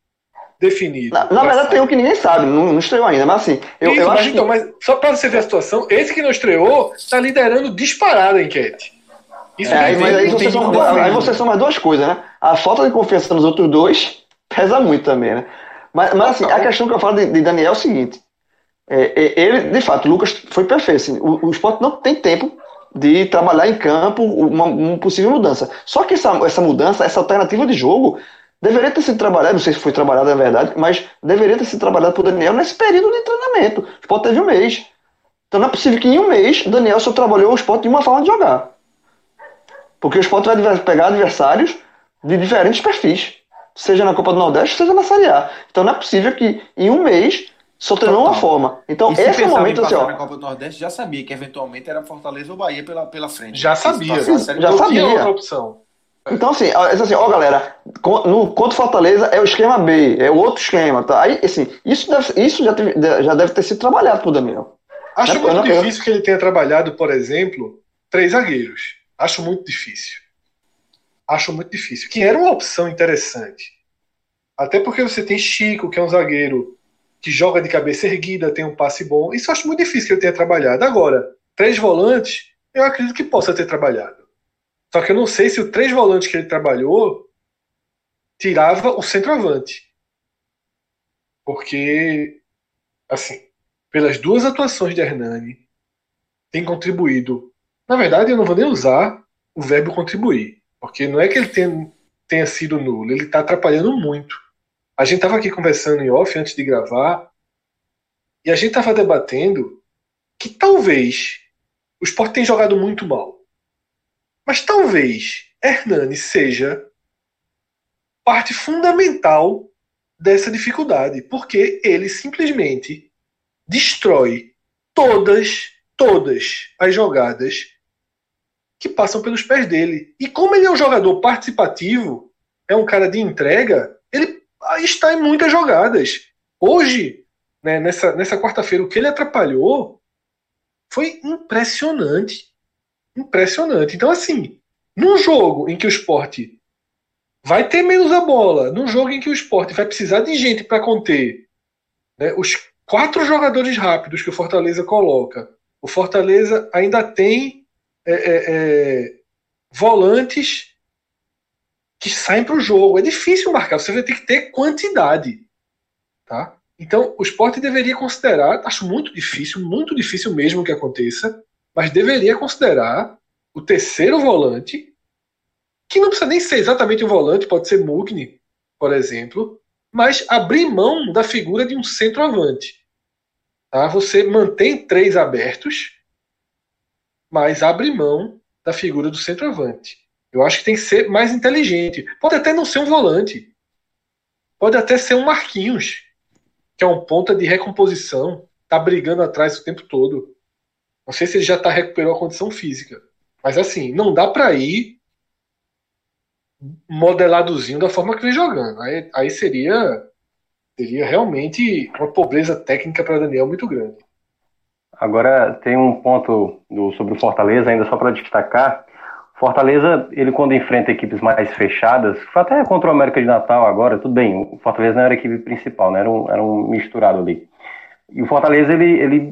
definido. Na, na verdade, tem um que ninguém sabe, não, não estreou ainda, mas assim. Eu, Isso, eu mas acho então, que... mas só para você ver a situação, esse que não estreou está liderando disparada a enquete. Isso é, aí, mas aí você, soma, aí você soma duas coisas, né? A falta de confiança nos outros dois pesa muito também, né? Mas, mas assim, a questão que eu falo de, de Daniel é o seguinte: é, é, ele, de fato, o Lucas foi perfeito. Assim, o, o esporte não tem tempo de trabalhar em campo uma, uma possível mudança. Só que essa, essa mudança, essa alternativa de jogo, deveria ter sido trabalhada, não sei se foi trabalhada na verdade, mas deveria ter sido trabalhada por Daniel nesse período de treinamento. O esporte teve um mês. Então não é possível que em um mês Daniel só trabalhou o esporte de uma forma de jogar. Porque o esporte vai pegar adversários de diferentes perfis, seja na Copa do Nordeste, seja na Série A. Então não é possível que em um mês só treinou uma forma. Então, e esse é o momento assim, ó. na Copa do Nordeste já sabia que eventualmente era Fortaleza ou Bahia pela, pela frente. Já sabia. já sabia. outra opção. Então, assim, ó, assim, ó, galera, no contra Fortaleza é o esquema B, é o outro esquema, tá? Aí, assim, isso, deve, isso já, teve, já deve ter sido trabalhado por Daniel. Acho muito difícil que ele tenha trabalhado, por exemplo, três zagueiros. Acho muito difícil. Acho muito difícil. Que era uma opção interessante. Até porque você tem Chico, que é um zagueiro que joga de cabeça erguida, tem um passe bom. Isso eu acho muito difícil que ele tenha trabalhado. Agora, três volantes, eu acredito que possa ter trabalhado. Só que eu não sei se o três volantes que ele trabalhou tirava o centroavante. Porque, assim, pelas duas atuações de Hernani, tem contribuído. Na verdade, eu não vou nem usar o verbo contribuir. Porque não é que ele tenha, tenha sido nulo, ele está atrapalhando muito. A gente estava aqui conversando em off antes de gravar e a gente estava debatendo que talvez o Sport tenha jogado muito mal. Mas talvez Hernani seja parte fundamental dessa dificuldade, porque ele simplesmente destrói todas, todas as jogadas que passam pelos pés dele. E como ele é um jogador participativo, é um cara de entrega, ele está em muitas jogadas. Hoje, né, nessa, nessa quarta-feira, o que ele atrapalhou foi impressionante. Impressionante. Então, assim, num jogo em que o esporte vai ter menos a bola, num jogo em que o esporte vai precisar de gente para conter né, os quatro jogadores rápidos que o Fortaleza coloca, o Fortaleza ainda tem é, é, é, volantes que saem para o jogo. É difícil marcar, você vai ter que ter quantidade. Tá? Então, o esporte deveria considerar, acho muito difícil, muito difícil mesmo que aconteça, mas deveria considerar o terceiro volante, que não precisa nem ser exatamente um volante, pode ser Mugni, por exemplo, mas abrir mão da figura de um centroavante. Tá? Você mantém três abertos, mas abre mão da figura do centroavante. Eu acho que tem que ser mais inteligente. Pode até não ser um volante. Pode até ser um Marquinhos, que é um ponta de recomposição, tá brigando atrás o tempo todo. Não sei se ele já tá recuperou a condição física. Mas assim, não dá para ir modeladozinho da forma que vem jogando. Aí, aí seria seria realmente uma pobreza técnica para Daniel muito grande. Agora tem um ponto do, sobre o Fortaleza ainda só para destacar Fortaleza, ele quando enfrenta equipes mais fechadas, até contra o América de Natal agora, tudo bem, o Fortaleza não era a equipe principal, né? era, um, era um misturado ali. E o Fortaleza, ele, ele,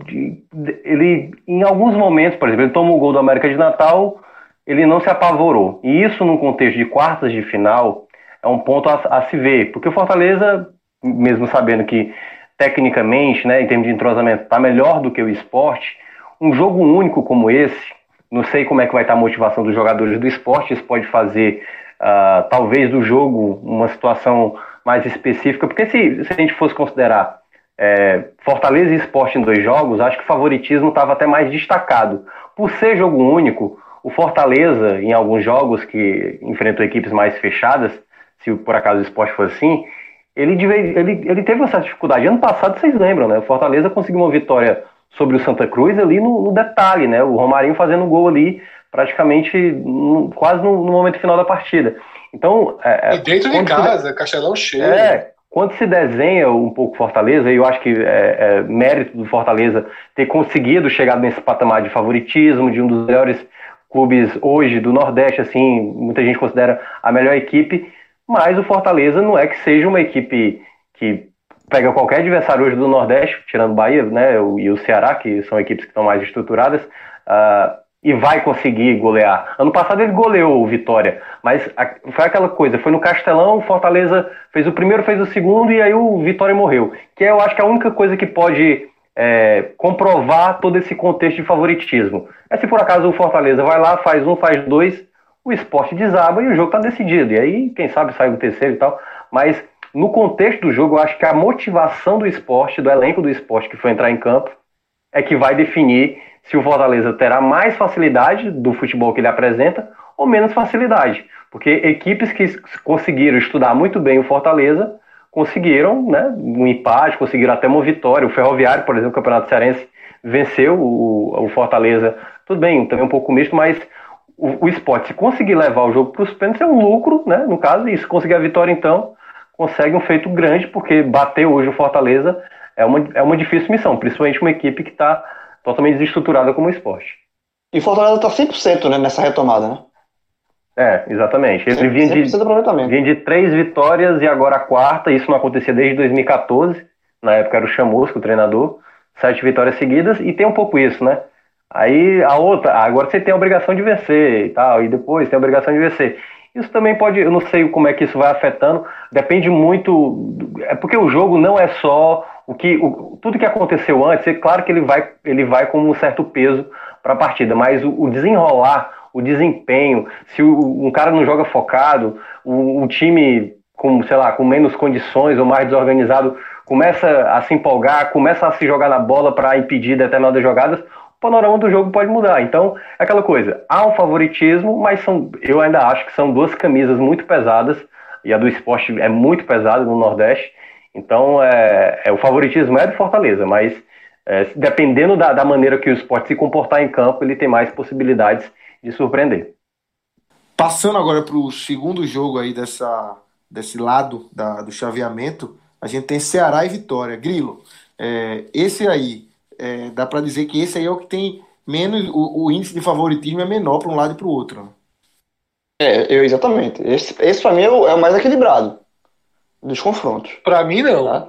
ele, em alguns momentos, por exemplo, ele toma o gol do América de Natal, ele não se apavorou. E isso, num contexto de quartas de final, é um ponto a, a se ver, porque o Fortaleza, mesmo sabendo que tecnicamente, né, em termos de entrosamento, está melhor do que o esporte, um jogo único como esse, não sei como é que vai estar a motivação dos jogadores do esporte, isso pode fazer, uh, talvez, do jogo uma situação mais específica, porque se, se a gente fosse considerar é, Fortaleza e esporte em dois jogos, acho que o favoritismo estava até mais destacado. Por ser jogo único, o Fortaleza, em alguns jogos que enfrentou equipes mais fechadas, se por acaso o esporte for assim, ele, ele, ele teve essa dificuldade. Ano passado, vocês lembram, né? O Fortaleza conseguiu uma vitória sobre o Santa Cruz ali no, no detalhe, né? O Romarinho fazendo um gol ali praticamente no, quase no, no, momento final da partida. Então, é, é e dentro de casa, se, Castelão cheio. É, quando se desenha um pouco Fortaleza, e eu acho que é, é, mérito do Fortaleza ter conseguido chegar nesse patamar de favoritismo, de um dos melhores clubes hoje do Nordeste, assim, muita gente considera a melhor equipe, mas o Fortaleza não é que seja uma equipe que pega qualquer adversário hoje do Nordeste, tirando Bahia né, e o Ceará, que são equipes que estão mais estruturadas, uh, e vai conseguir golear. Ano passado ele goleou o Vitória, mas foi aquela coisa, foi no Castelão, o Fortaleza fez o primeiro, fez o segundo, e aí o Vitória morreu. Que eu acho que é a única coisa que pode é, comprovar todo esse contexto de favoritismo. É se por acaso o Fortaleza vai lá, faz um, faz dois, o esporte desaba e o jogo está decidido. E aí, quem sabe, sai o terceiro e tal. Mas no contexto do jogo, eu acho que a motivação do esporte, do elenco do esporte que foi entrar em campo, é que vai definir se o Fortaleza terá mais facilidade do futebol que ele apresenta ou menos facilidade. Porque equipes que conseguiram estudar muito bem o Fortaleza conseguiram né, um empate, conseguiram até uma vitória. O Ferroviário, por exemplo, o Campeonato Cearense, venceu o, o Fortaleza. Tudo bem, também um pouco misto, mas o, o esporte, se conseguir levar o jogo para os pênaltis, é um lucro, né? No caso, e se conseguir a vitória, então, consegue um feito grande, porque bater hoje o Fortaleza é uma, é uma difícil missão, principalmente uma equipe que está totalmente desestruturada como o esporte. E o Fortaleza está 100% né, nessa retomada, né? É, exatamente. Ele vinha de, vinha de três vitórias e agora a quarta, isso não acontecia desde 2014, na época era o Chamusco, o treinador, sete vitórias seguidas, e tem um pouco isso, né? Aí a outra, agora você tem a obrigação de vencer e tal, e depois tem a obrigação de vencer. Isso também pode, eu não sei como é que isso vai afetando, depende muito, é porque o jogo não é só o que, o, tudo que aconteceu antes, é claro que ele vai, ele vai com um certo peso para a partida, mas o, o, desenrolar, o desempenho, se o, um cara não joga focado, o, o time com, sei lá, com menos condições ou mais desorganizado começa a se empolgar, começa a se jogar na bola para impedir determinadas jogadas, panorama do jogo pode mudar. Então, é aquela coisa, há um favoritismo, mas são, eu ainda acho que são duas camisas muito pesadas, e a do esporte é muito pesada no Nordeste. Então, é, é o favoritismo é do Fortaleza, mas é, dependendo da, da maneira que o esporte se comportar em campo, ele tem mais possibilidades de surpreender. Passando agora para o segundo jogo aí dessa, desse lado da, do chaveamento, a gente tem Ceará e Vitória. Grilo, é, esse aí é, dá para dizer que esse aí é o que tem menos. O, o índice de favoritismo é menor para um lado e para o outro. Né? É, eu, exatamente. Esse, esse para mim é o, é o, mais equilibrado dos confrontos. Para mim, não. Tá?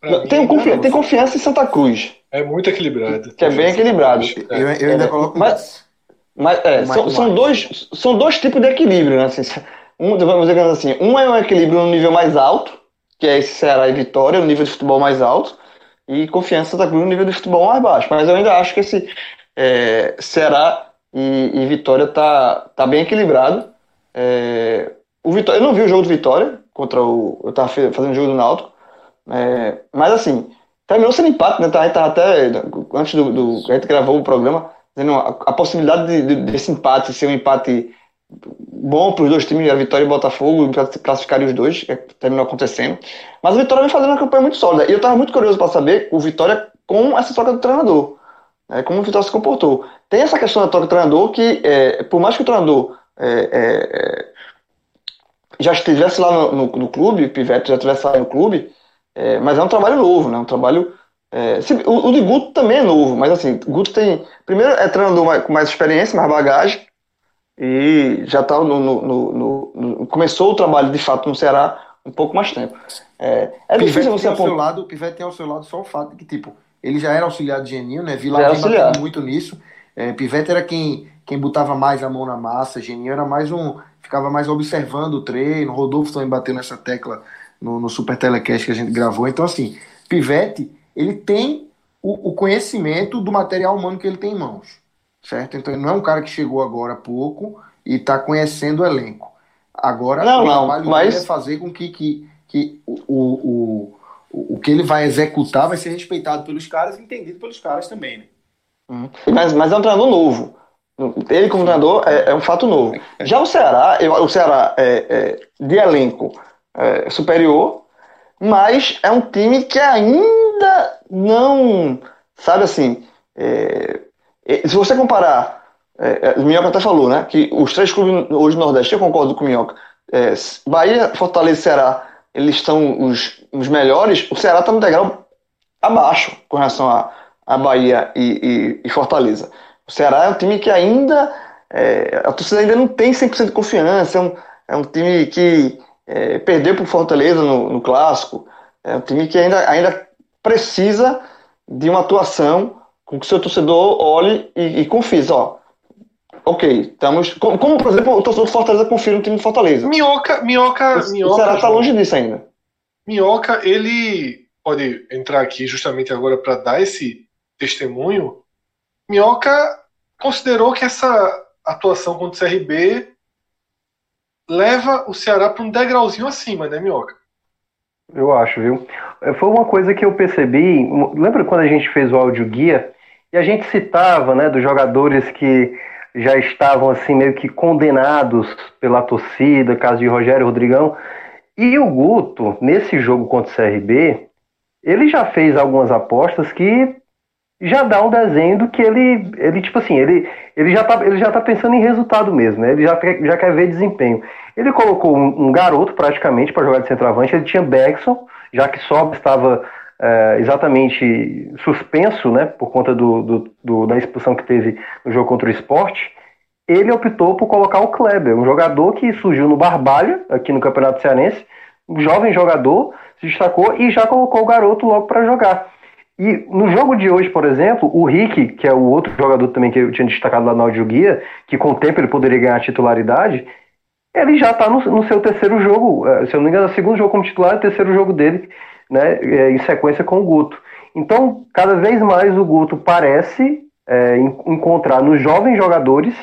Pra tem, mim, confi não. tem confiança em Santa Cruz. É muito equilibrado. Que é bem equilibrado. Eu, eu ainda é, coloco mas, mas é, são, são, dois, são dois tipos de equilíbrio, né? Assim, um, vamos dizer assim, um é um equilíbrio no nível mais alto, que é esse Ceará e Vitória, no nível de futebol mais alto, e confiança Cruz no nível de futebol mais baixo. Mas eu ainda acho que esse é, Ceará e, e, Vitória tá, tá bem equilibrado. É, o Vitória, eu não vi o jogo do Vitória contra o. Eu tava fazendo o jogo do Náutico. É, mas assim, terminou sendo empate, né? Tá, a tava até. Antes do, do. A gente gravou o programa, dizendo a, a possibilidade de, de, desse empate ser um empate bom para os dois times, a Vitória e o Botafogo, classificarem os dois, que terminou acontecendo. Mas o Vitória vem fazendo uma campanha muito sólida. E eu estava muito curioso para saber o Vitória com essa troca do treinador. Né, como o Vitória se comportou. Tem essa questão da troca do treinador que, é, por mais que o treinador é, é, é já estivesse lá no, no, no, clube, o Pivete já estivesse lá no clube, é, mas é um trabalho novo, né? Um trabalho. É, o, o, de Guto também é novo, mas assim, Guto tem. Primeiro é treinador mais, com mais experiência, mais bagagem e já está no, no, no, no, Começou o trabalho de fato no Ceará um pouco mais tempo. É, é difícil você apontar. Lado, o Pivete tem ao seu lado só o fato de que, tipo, ele já era auxiliar de Geninho, né? Vila vem muito nisso. É, Pivete era quem, quem botava mais a mão na massa, Geninho era mais um. ficava mais observando o treino, Rodolfo também bateu nessa tecla no, no Super Telecast que a gente gravou. Então, assim, Pivete, ele tem o, o conhecimento do material humano que ele tem em mãos certo? Então ele não é um cara que chegou agora há pouco e está conhecendo o elenco. Agora não, o trabalho mas... é fazer com que, que, que o, o, o, o que ele vai executar vai ser respeitado pelos caras e entendido pelos caras também, né? Hum. Mas, mas é um treinador novo. Ele como treinador é, é um fato novo. Já o Ceará, eu, o Ceará é, é de elenco é, superior, mas é um time que ainda não, sabe assim, é, se você comparar, é, é, o Minhoca até falou, né? Que os três clubes hoje no Nordeste, eu concordo com o Minhoca. É, Bahia, Fortaleza e Ceará, eles estão os, os melhores. O Ceará está no degrau abaixo com relação a, a Bahia e, e, e Fortaleza. O Ceará é um time que ainda. É, a torcida ainda não tem 100% de confiança. É um, é um time que é, perdeu para o Fortaleza no, no, clássico. É um time que ainda, ainda precisa de uma atuação com que o seu torcedor olhe e, e confie, ó, ok, estamos. Como, como, por exemplo, o torcedor do Fortaleza confia no time do Fortaleza. Minhoca, Minhoca, o, Minhoca. O Ceará está longe disso ainda. Minhoca, ele pode entrar aqui justamente agora para dar esse testemunho. Minhoca considerou que essa atuação contra o CRB leva o Ceará para um degrauzinho acima, né, Minhoca? Eu acho, viu? Foi uma coisa que eu percebi. Lembra quando a gente fez o áudio guia? E a gente citava, né, dos jogadores que já estavam assim meio que condenados pela torcida, caso de Rogério Rodrigão. E o Guto, nesse jogo contra o CRB, ele já fez algumas apostas que já dá um desenho do que ele, ele tipo assim, ele, ele, já tá, ele já tá pensando em resultado mesmo, né? Ele já, já quer ver desempenho. Ele colocou um, um garoto praticamente para jogar de centroavante, ele tinha Beckson, já que Sob estava é, exatamente suspenso, né, por conta do, do, do, da expulsão que teve no jogo contra o esporte, ele optou por colocar o Kleber, um jogador que surgiu no Barbalha, aqui no Campeonato Cearense, um jovem jogador, se destacou e já colocou o garoto logo para jogar. E no jogo de hoje, por exemplo, o Rick, que é o outro jogador também que eu tinha destacado lá no áudio guia, que com o tempo ele poderia ganhar titularidade, ele já está no, no, seu terceiro jogo, é, se eu não me engano, é o segundo jogo como titular, o terceiro jogo dele né, é, em sequência com o Guto. Então, cada vez mais o Guto parece é, encontrar nos jovens jogadores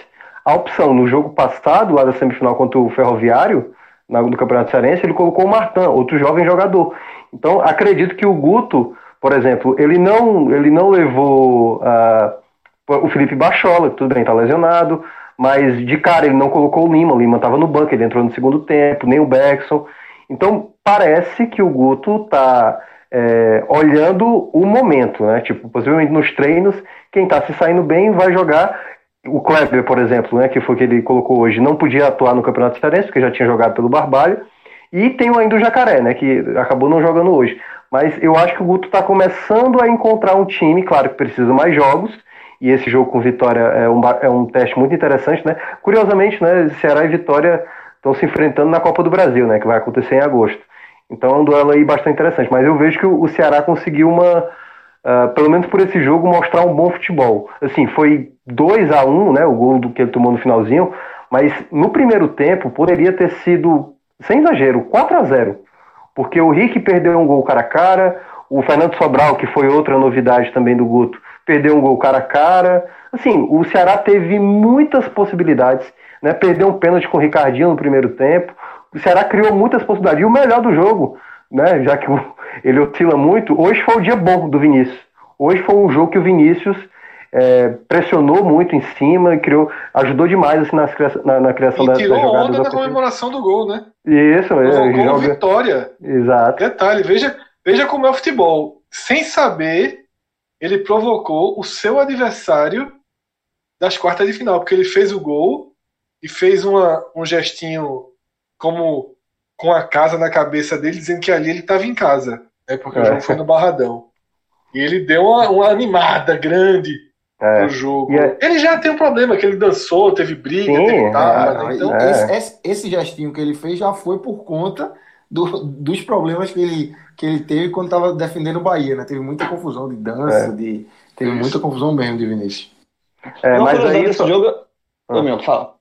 a opção. No jogo passado, lá da semifinal contra o Ferroviário, no Campeonato Cearense, ele colocou o Martan, outro jovem jogador. Então, acredito que o Guto, por exemplo, ele não, ele não levou uh, o Felipe Bachola, que tudo bem, está lesionado, mas de cara ele não colocou o Lima, o Lima estava no banco, ele entrou no segundo tempo, nem o Beckson. Então parece que o Guto está é, olhando o momento, né? Tipo, possivelmente nos treinos, quem está se saindo bem vai jogar. O Kleber, por exemplo, né, que foi que ele colocou hoje, não podia atuar no Campeonato Cearense, porque já tinha jogado pelo Barbalho. E tem ainda o Jacaré, né, que acabou não jogando hoje. Mas eu acho que o Guto está começando a encontrar um time, claro que precisa mais jogos, e esse jogo com Vitória é um, é um teste muito interessante, né? Curiosamente, né, Ceará e Vitória estão se enfrentando na Copa do Brasil, né, que vai acontecer em agosto. Então é um duelo aí bastante interessante. Mas eu vejo que o Ceará conseguiu uma, uh, pelo menos por esse jogo, mostrar um bom futebol. Assim, foi 2 a 1 né, o gol do que ele tomou no finalzinho, mas no primeiro tempo poderia ter sido, sem exagero, 4 a 0 Porque o Rick perdeu um gol cara a cara, o Fernando Sobral, que foi outra novidade também do Guto, perdeu um gol cara a cara. Assim, o Ceará teve muitas possibilidades né? Perdeu um pênalti com o Ricardinho no primeiro tempo. O Ceará criou muitas possibilidades. E o melhor do jogo, né? já que ele oscila muito, hoje foi o dia bom do Vinícius. Hoje foi um jogo que o Vinícius é, pressionou muito em cima e criou, ajudou demais assim, nas, na, na criação e da, tirou das jogadas. onda na comemoração do gol, né? Isso, é, joga... vitória. Exato. Detalhe, veja, veja como é o futebol. Sem saber, ele provocou o seu adversário das quartas de final, porque ele fez o gol e fez uma, um gestinho como com a casa na cabeça dele, dizendo que ali ele estava em casa, né, porque é. o jogo foi no Barradão. E ele deu uma, uma animada grande é. pro jogo. É... Ele já tem um problema, que ele dançou, teve briga, Sim, teve tal, é, então... esse, esse, gestinho que ele fez já foi por conta do, dos problemas que ele, que ele teve quando estava defendendo o Bahia, né? Teve muita confusão de dança, de, teve Isso. muita confusão mesmo de Vinícius. É, mas aí esse só... jogo... Ah. meu, fala.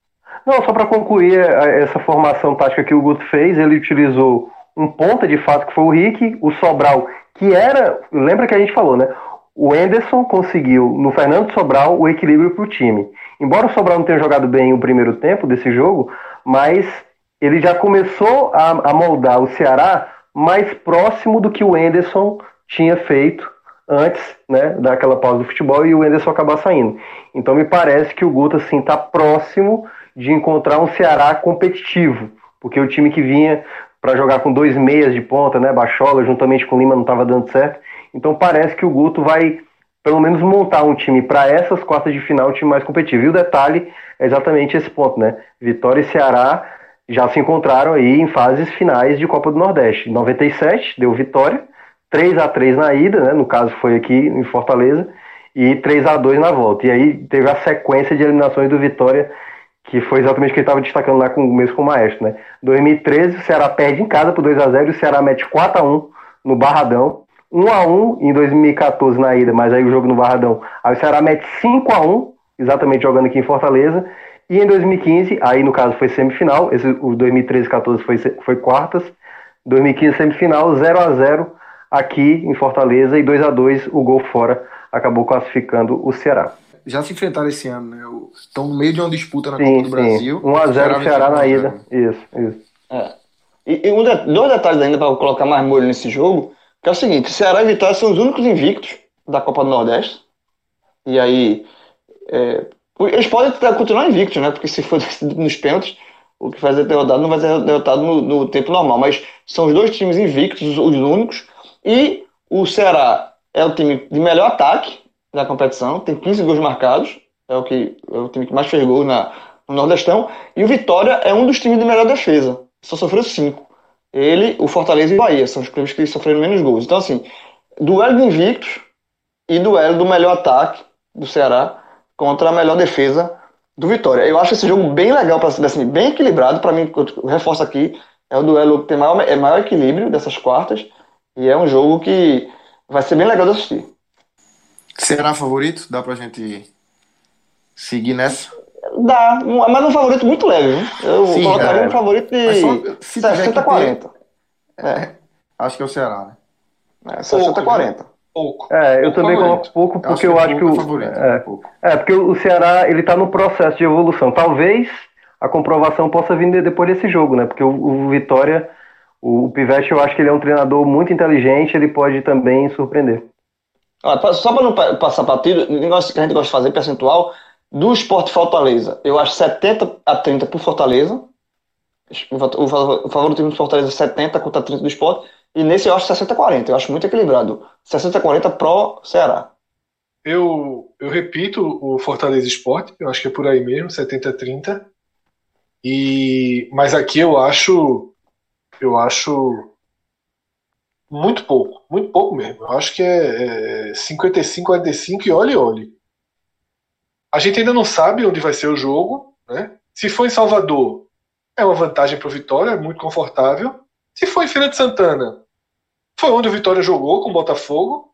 Não, só para concluir essa formação tática que o Guto fez, ele utilizou um ponta de fato que foi o Rick, o Sobral, que era, lembra que a gente falou, né? O Enderson conseguiu no Fernando Sobral o equilíbrio para o time. Embora o Sobral não tenha jogado bem o primeiro tempo desse jogo, mas ele já começou a, a moldar o Ceará mais próximo do que o Enderson tinha feito antes né, daquela pausa do futebol e o Enderson acabar saindo. Então me parece que o Guto assim está próximo de encontrar um Ceará competitivo, porque o time que vinha para jogar com dois meias de ponta, né? Bachola, juntamente com Lima, não estava dando certo. Então parece que o Guto vai, pelo menos, montar um time para essas quartas de final, um time mais competitivo. E o detalhe é exatamente esse ponto, né? Vitória e Ceará já se encontraram aí em fases finais de Copa do Nordeste. Em 97 deu vitória, 3 a 3 na ida, né? No caso foi aqui em Fortaleza, e 3 a 2 na volta. E aí teve a sequência de eliminações do Vitória que foi exatamente o que ele estava destacando lá com, mesmo com o Maestro, né? 2013, o Ceará perde em casa por 2 a 0 e o Ceará mete 4 a 1 no Barradão. 1 a 1 em 2014 na ida, mas aí o jogo no Barradão. Aí o Ceará mete 5 a 1 exatamente jogando aqui em Fortaleza. E em 2015, aí no caso foi semifinal, esse, o 2013 14 foi, foi quartas. 2015 semifinal, 0 a 0 aqui em Fortaleza e 2 a 2 o gol fora acabou classificando o Ceará já se enfrentaram esse ano, né? Estão no meio de uma disputa na sim, Copa do sim. Brasil. 1x0 Ceará, Ceará na ida. Isso, isso. É. E, e um de, dois detalhes ainda para colocar mais molho nesse jogo, que é o seguinte, Ceará e Vitória são os únicos invictos da Copa do Nordeste. E aí. É, eles podem continuar invictos, né? Porque se for nos pênaltis, o que faz é derrotado não vai ser derrotado no, no tempo normal. Mas são os dois times invictos, os, os únicos. E o Ceará é o time de melhor ataque da competição, tem 15 gols marcados, é o, que, é o time que mais fez gols na, no Nordestão, e o Vitória é um dos times de melhor defesa, só sofreu 5. Ele, o Fortaleza e o Bahia são os clubes que sofreram menos gols. Então, assim, duelo de invictos e duelo do melhor ataque do Ceará contra a melhor defesa do Vitória. Eu acho esse jogo bem legal, para assim, bem equilibrado. Para mim, eu reforço aqui, é o duelo que tem maior, é maior equilíbrio dessas quartas e é um jogo que vai ser bem legal de assistir. Será favorito? Dá pra gente seguir nessa? Dá, mas um favorito muito leve. Hein? Eu Sim, colocaria é. um favorito de 60-40. É, acho que é o Ceará, né? É, 60-40. Pouco. É, eu pouco também favorito. coloco pouco porque eu acho que, o. Favorito, é, é, porque o Ceará ele tá no processo de evolução. Talvez a comprovação possa vir depois desse jogo, né? Porque o, o Vitória, o, o Pivete, eu acho que ele é um treinador muito inteligente, ele pode também surpreender. Só para não passar batido, o negócio que a gente gosta de fazer, percentual, do esporte Fortaleza, eu acho 70 a 30 por Fortaleza. O favoritismo do Fortaleza é 70 contra 30 do esporte. E nesse eu acho 60 a 40. Eu acho muito equilibrado. 60 a 40 pro Ceará. Eu, eu repito o Fortaleza Esporte, eu acho que é por aí mesmo, 70 a 30. E, mas aqui eu acho. Eu acho muito pouco, muito pouco mesmo. Eu acho que é, é 55, 45 e olhe, olhe. A gente ainda não sabe onde vai ser o jogo, né? Se for em Salvador, é uma vantagem para o Vitória, é muito confortável. Se for em Feira de Santana, foi onde o Vitória jogou com o Botafogo.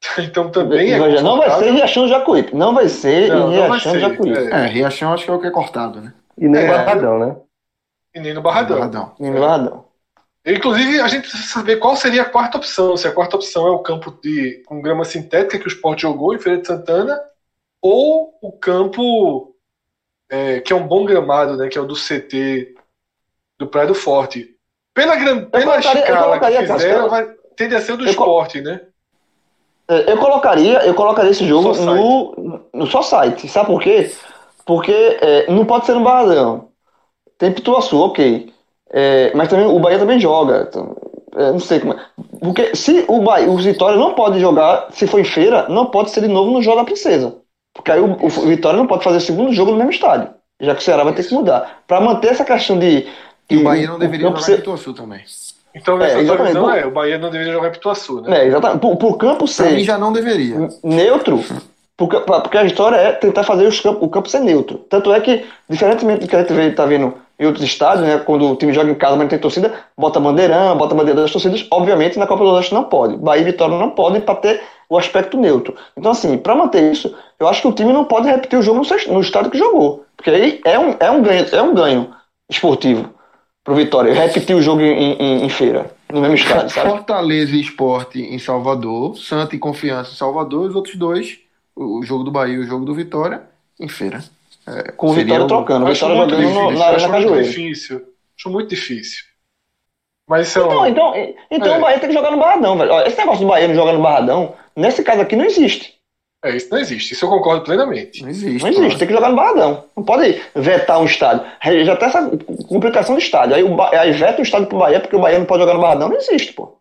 Então também é Não vai ser Riachão Jacuípe. Não vai ser não, em Riachão Jacuípe. É. é, Riachão acho que é o que é cortado, né? E nem é. Barradão, né? E nem no Barradão. Barradão. Nem no Barradão. Inclusive, a gente precisa saber qual seria a quarta opção. Se a quarta opção é o campo de, com grama sintética que o Sport jogou em Feira de Santana, ou o campo é, que é um bom gramado, né, que é o do CT do Praia do Forte. Pela, pela escala que fizeram, vai, tende a ser o do esporte, né? É, eu colocaria, eu colocaria esse jogo no, no só site. Sabe por quê? Porque é, não pode ser no Barradão. Tem Pituaçu, ok. É, mas também o Bahia também joga. Então, é, não sei como é. Porque se o Bahia, o Vitória não pode jogar, se for em feira, não pode ser de novo no jogo da Princesa. Porque aí o, o Vitória não pode fazer o segundo jogo no mesmo estádio. Já que o Ceará vai ter que mudar. Para manter essa questão de. E o Bahia não deveria jogar ser... em Pituaçu também. Então, é, visão, é, o Bahia não deveria jogar em Pituaçu, né? É, exatamente. Por, por campo ser. Pra mim já não deveria. Neutro, Porque, porque a história é tentar fazer os campos, o campo ser neutro. Tanto é que, diferentemente do que a gente está vendo em outros estádios, né, quando o time joga em casa, mas não tem torcida, bota bandeirão, bota bandeira das torcidas. Obviamente, na Copa do Nordeste não pode. Bahia e Vitória não podem para ter o aspecto neutro. Então, assim, para manter isso, eu acho que o time não pode repetir o jogo no, no estádio que jogou. Porque aí é um, é um, ganho, é um ganho esportivo pro Vitória. Repetir o jogo em, em, em feira, no mesmo estádio, sabe? Fortaleza e Esporte em Salvador, Santa e Confiança em Salvador, os outros dois, o jogo do Bahia e o jogo do Vitória, em feira. É, com o Vitória trocando, o Vitória jogando difícil, na Arena Cajueiro. Difícil. Acho muito difícil. Mas isso então, é um... então, então é. o Bahia tem que jogar no Barradão, velho. Esse negócio do Bahia não jogar no Barradão, nesse caso aqui não existe. É, isso não existe. Isso eu concordo plenamente. Não existe. Não existe. Tem que jogar no Barradão. Não pode vetar um estádio. Já tem essa complicação do estádio. Aí, o ba... aí veta o estádio pro Bahia porque o Bahia não pode jogar no Barradão. Não existe, pô.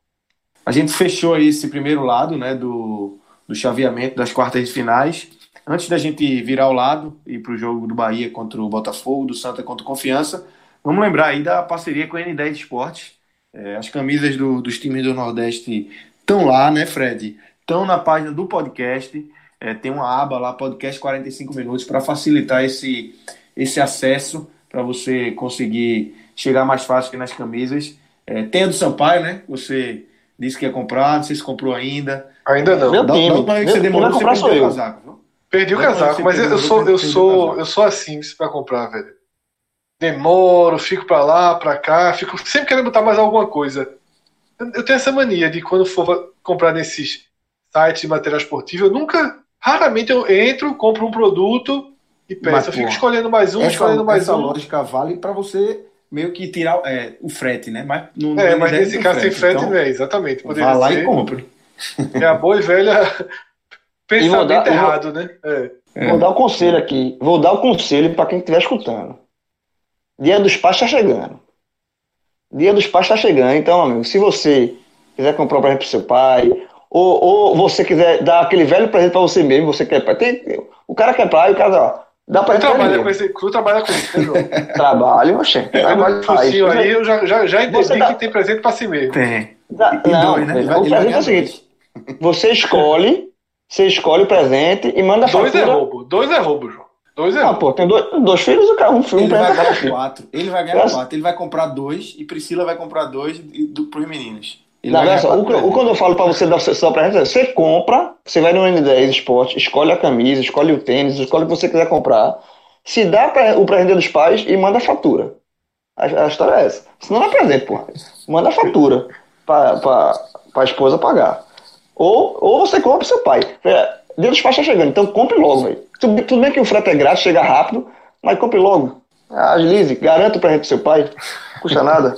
A gente fechou aí esse primeiro lado, né, do, do chaveamento das quartas de finais. Antes da gente virar o lado e para o jogo do Bahia contra o Botafogo, do Santa contra o Confiança, vamos lembrar aí da parceria com a N10 Esportes. É, as camisas do, dos times do Nordeste estão lá, né, Fred? Estão na página do podcast. É, tem uma aba lá, podcast 45 minutos, para facilitar esse, esse acesso, para você conseguir chegar mais fácil nas camisas. É, tem a do Sampaio, né? Você disse que ia comprar, não sei se comprou ainda. Ainda não. Meu time. Da, da, você demorou, você comprar sou eu. Casaco, viu? Perdi o casaco, mas eu sou, eu sou, eu sou assim para comprar, velho. Demoro, fico para lá, para cá, fico sempre querendo botar mais alguma coisa. Eu tenho essa mania de quando for comprar nesses sites de material esportivo, eu nunca Raramente eu entro, compro um produto e peço. Mas, eu fico escolhendo mais um, essa, escolhendo mais essa um. Essa lógica vale para você meio que tirar é, o frete, né? Mas não, é, mas nesse caso frete, sem frete então, não é, exatamente. Poderia vá lá ser. e compre. É a boa e velha pensamento dar, errado, vou, né? É. É. Vou dar o um conselho aqui. Vou dar o um conselho para quem estiver escutando. Dia dos pais está chegando. Dia dos pais está chegando. Então, amigo, se você quiser comprar para o seu pai, ou, ou você quiser dar aquele velho presente para você mesmo, você quer. Tem, o cara quer praia, o cara, ó, dá pra ele. Trabalha com esse, tu trabalha com isso, né, Trabalho, oxe. Trabalho faz. aí eu já, já, já entendi dá... que tem presente para si mesmo. Tem. Dá, não, dois, né? o presente é o seguinte: você escolhe, você escolhe o presente e manda a Dois é roubo, dois é roubo, João. Dois é ah, pô, tem dois, dois filhos, o cara, um filho, ele vai ganhar quatro. Ele vai ganhar quatro. Ele vai comprar dois e Priscila vai comprar dois do, pros meninos. Não, só, o, o, quando eu falo para você dar só para você compra, você vai no N10 Esporte, escolhe a camisa, escolhe o tênis, escolhe o que você quiser comprar, se dá pra, o presente dos pais e manda a fatura. A, a história é essa. Se não é presente, pô. Manda a fatura para a esposa pagar. Ou, ou você compra pro seu pai. É, dia dos pais está chegando, então compre logo, velho. Tudo, bem que o frete é grátis, chega rápido, mas compre logo. Agilize, garanta o presente pro seu pai. Não custa nada.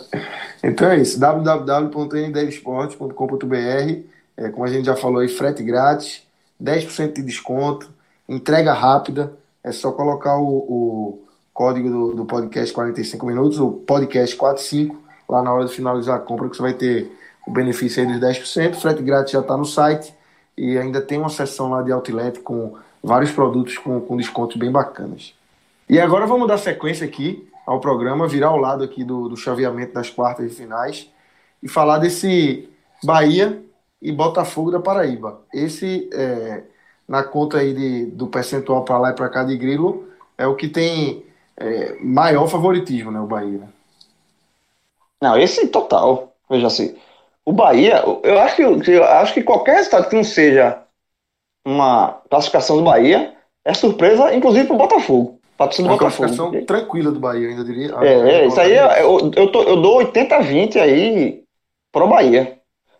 Então é isso, www.ndevsport.com.br é, como a gente já falou aí, frete grátis, 10% de desconto, entrega rápida, é só colocar o, o código do, do, podcast 45 minutos, o podcast 45, lá na hora de finalizar a compra, que você vai ter o benefício aí dos 10%, frete grátis já está no site, e ainda tem uma seção lá de outlet com vários produtos com, com descontos bem bacanas. E agora vamos dar sequência aqui ao programa, virar ao lado aqui do, do chaveamento das quartas de finais e falar desse Bahia e Botafogo da Paraíba. Esse, é, na conta aí de, do percentual para lá e para cá de Grilo, é o que tem é, maior favoritismo, né, o Bahia. Né? Não, esse total. Veja assim, o Bahia, eu acho que, eu acho que qualquer resultado que não seja uma classificação do Bahia é surpresa, inclusive para o Botafogo. Patrocínio do Botafogo. classificação tranquila do Bahia, ainda diria. É, é isso aí é, eu, eu, tô, eu dou 80-20 aí pro Bahia.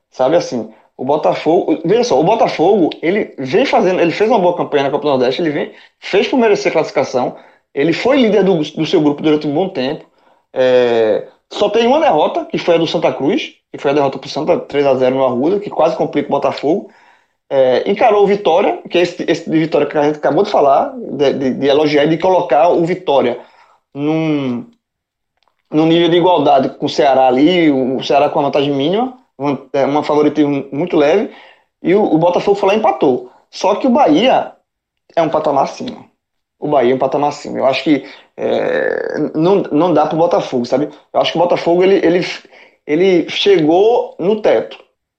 Sabe assim, o Botafogo. Veja só, o Botafogo, ele vem fazendo. Ele fez uma boa campanha na Copa do Nordeste, ele vem, fez por merecer classificação. Ele foi líder do, do seu grupo durante um bom tempo. É, só tem uma derrota, que foi a do Santa Cruz, que foi a derrota pro Santa 3x0 no Arruda, que quase complica o Botafogo é, encarou o Vitória, que é esse, esse de Vitória que a gente acabou de falar, de, de, de elogiar e de colocar o Vitória num, num nível de igualdade com o Ceará ali, o Ceará com a vantagem mínima, uma, é, uma favoritismo muito leve, e o, o Botafogo foi lá e empatou. Só que o Bahia é um patamar acima. O Bahia é um patamar acima. Eu acho que é, não, não dá para o Botafogo, sabe? Eu acho que o Botafogo ele, ele, ele chegou no teto.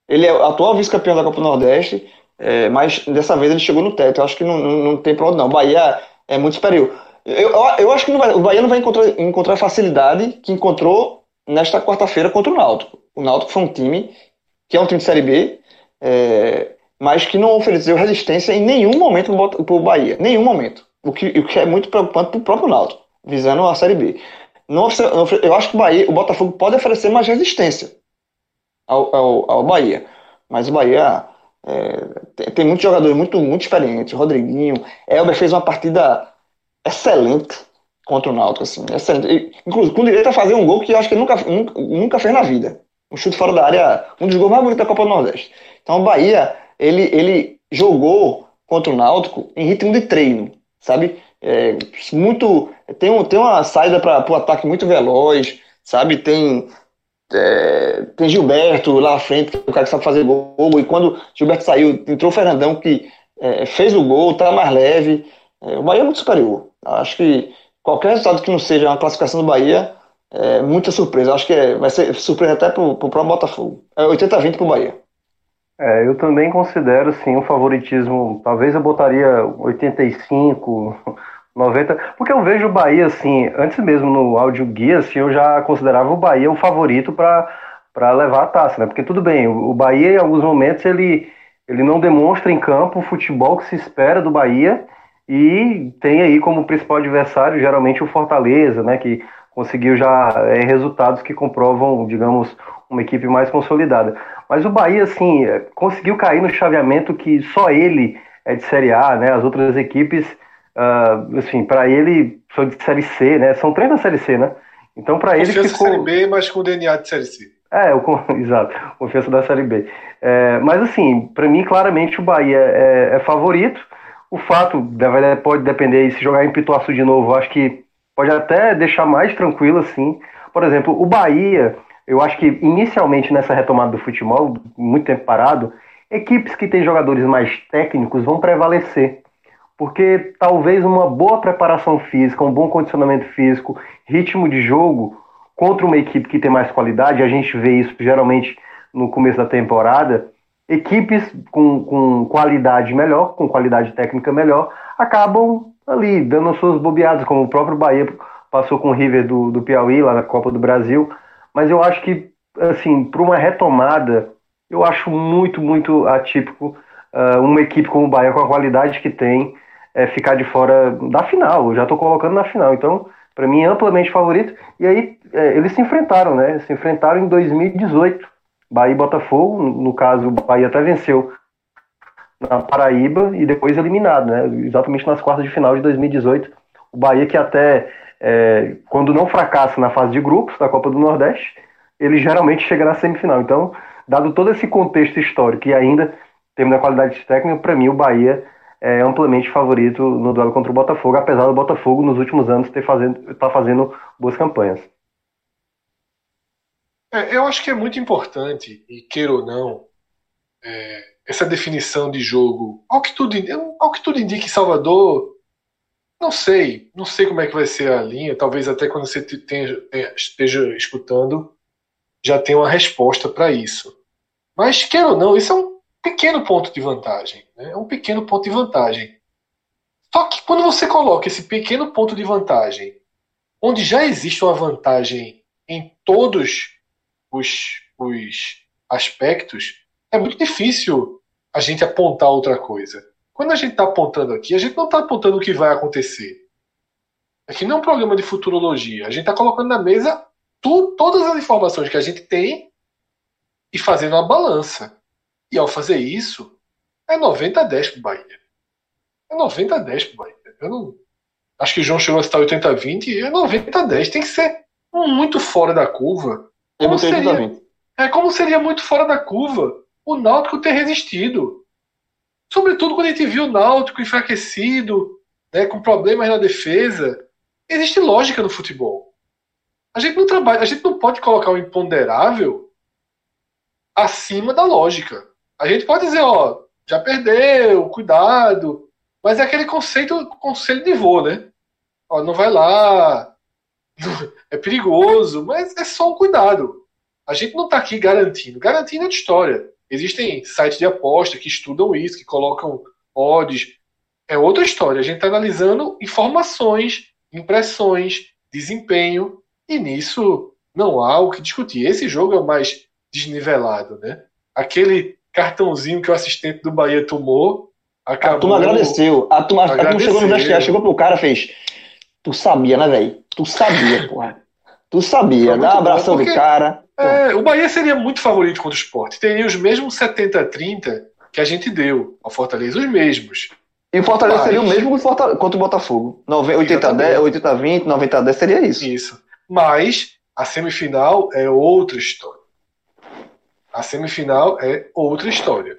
Ele é atual vice-campeão da Copa do Nordeste, É, mas dessa vez ele chegou no teto. Eu acho que não, não, não tem pra onde não. O Bahia é muito superior. Eu, eu, eu acho que vai, o Bahia não vai encontrar, encontrar facilidade que encontrou nesta quarta-feira contra o Náutico. O Náutico foi um time que é um time de Série B, é, mas que não ofereceu resistência em nenhum momento para o Bahia. Nenhum momento. O que, o que é muito preocupante para o próprio Náutico, visando a Série B. Não, eu acho que o, Bahia, o Botafogo pode oferecer mais resistência ao, ao, ao Bahia. Mas o Bahia é, tem, muitos jogadores muito, muito experientes. Rodriguinho, Elber fez uma partida excelente contra o Náutico, assim, excelente. E, inclusive, com direito a fazer um gol que eu acho que ele nunca, nunca, nunca fez na vida. Um chute fora da área, um dos gols mais bonitos da Copa do Nordeste. Então o Bahia, ele, ele jogou contra o Náutico em ritmo de treino, sabe? É, muito tem, um, tem uma saída para o ataque muito veloz, sabe? Tem é, tem Gilberto lá à frente, que é o cara que sabe fazer gol. E quando Gilberto saiu, entrou o Fernandão, que é, fez o gol, tá mais leve. É, o Bahia é muito superior. Acho que qualquer resultado que não seja uma classificação do Bahia é muita surpresa. Acho que é, vai ser surpresa até pro, pro próprio Botafogo. É 80-20 pro Bahia. É, eu também considero sim um favoritismo. Talvez eu botaria 85, 90, porque eu vejo o Bahia assim, antes mesmo no áudio guia, assim, eu já considerava o Bahia o favorito para levar a taça, né? Porque tudo bem, o Bahia em alguns momentos ele, ele não demonstra em campo o futebol que se espera do Bahia e tem aí como principal adversário geralmente o Fortaleza, né? Que conseguiu já é, resultados que comprovam, digamos, uma equipe mais consolidada. Mas o Bahia, assim, conseguiu cair no chaveamento que só ele é de Série A, né? As outras equipes uh, assim, para ele, sou de Série C, né? São três da Série C, né? Então, para ele ficou... Série B, mas com DNA de Série C. É, eu, exato, confiança da Série B. É, mas, assim, para mim, claramente, o Bahia é, é, favorito. O fato pode depender, se jogar em Pituaçu de novo, acho que pode até deixar mais tranquilo, assim. Por exemplo, o Bahia, eu acho que inicialmente nessa retomada do futebol, muito tempo parado, equipes que têm jogadores mais técnicos vão prevalecer porque talvez uma boa preparação física, um bom condicionamento físico, ritmo de jogo contra uma equipe que tem mais qualidade, a gente vê isso geralmente no começo da temporada, equipes com, com qualidade melhor, com qualidade técnica melhor, acabam ali dando suas bobeadas, como o próprio Bahia passou com o River do, do Piauí lá na Copa do Brasil. Mas eu acho que, assim, para uma retomada, eu acho muito, muito atípico uh, uma equipe como o Bahia, com a qualidade que tem, é, ficar de fora da final. Eu já estou colocando na final. Então, para mim, amplamente favorito. E aí, é, eles se enfrentaram, né? Se enfrentaram em 2018. Bahia e Botafogo. No caso, o Bahia até venceu na Paraíba e depois eliminado, né? Exatamente nas quartas de final de 2018. O Bahia que até, é, quando não fracassa na fase de grupos da Copa do Nordeste, ele geralmente chega na semifinal. Então, dado todo esse contexto histórico e ainda temos a qualidade técnica, para mim o Bahia é amplamente favorito no duelo contra o Botafogo, apesar do Botafogo nos últimos anos ter fazendo, tá fazendo boas campanhas. É, eu acho que é muito importante, e queira ou não, é, essa definição de jogo. Ao que, tudo, ao que tudo indica em Salvador, não sei, não sei como é que vai ser a linha, talvez até quando você tenha, esteja escutando já tenha uma resposta para isso. Mas, queira ou não, isso é um pequeno ponto de vantagem. Né? É um pequeno ponto de vantagem. Só que quando você coloca esse pequeno ponto de vantagem, onde já existe uma vantagem em todos os, os aspectos, é muito difícil a gente apontar outra coisa. Quando a gente está apontando aqui, a gente não está apontando o que vai acontecer. Aqui não é um programa de futurologia. A gente está colocando na mesa tu, todas as informações que a gente tem e fazendo uma balança. E ao fazer isso, é 90 a 10 pro Bahia. É 90 a 10 pro Bahia. Eu não. Acho que o João chegou a citar 80 a 20, é 90 a 10. Tem que ser muito fora da curva. Como seria, é como seria muito fora da curva o Náutico ter resistido. Sobretudo quando a gente viu o Náutico enfraquecido, né, com problemas na defesa. Existe lógica no futebol. A gente não trabalha, a gente não pode colocar o imponderável acima da lógica. A gente pode dizer, ó, já perdeu, cuidado. Mas é aquele conceito, conselho de voo, né? Ó, não vai lá, é perigoso, mas é só um cuidado. A gente não está aqui garantindo. Garantindo é de história. Existem sites de aposta que estudam isso, que colocam odds. É outra história. A gente está analisando informações, impressões, desempenho, e nisso não há o que discutir. Esse jogo é o mais desnivelado, né? Aquele cartãozinho que o assistente do Bahia tomou. Acabou... A turma agradeceu. A turma, agradeceu. A turma chegou no vestiário, chegou pro cara fez. Tu sabia, né, velho? Tu sabia, porra. Tu sabia, dá um abração do cara. É, o Bahia seria muito favorito contra o esporte. Teria os mesmos 70-30 que a gente deu ao Fortaleza, os mesmos. E o Fortaleza Mas... seria o mesmo contra o Botafogo. 80-10, 80-20, 90-10 seria isso. Isso. Mas a semifinal é outra história. A semifinal é outra história.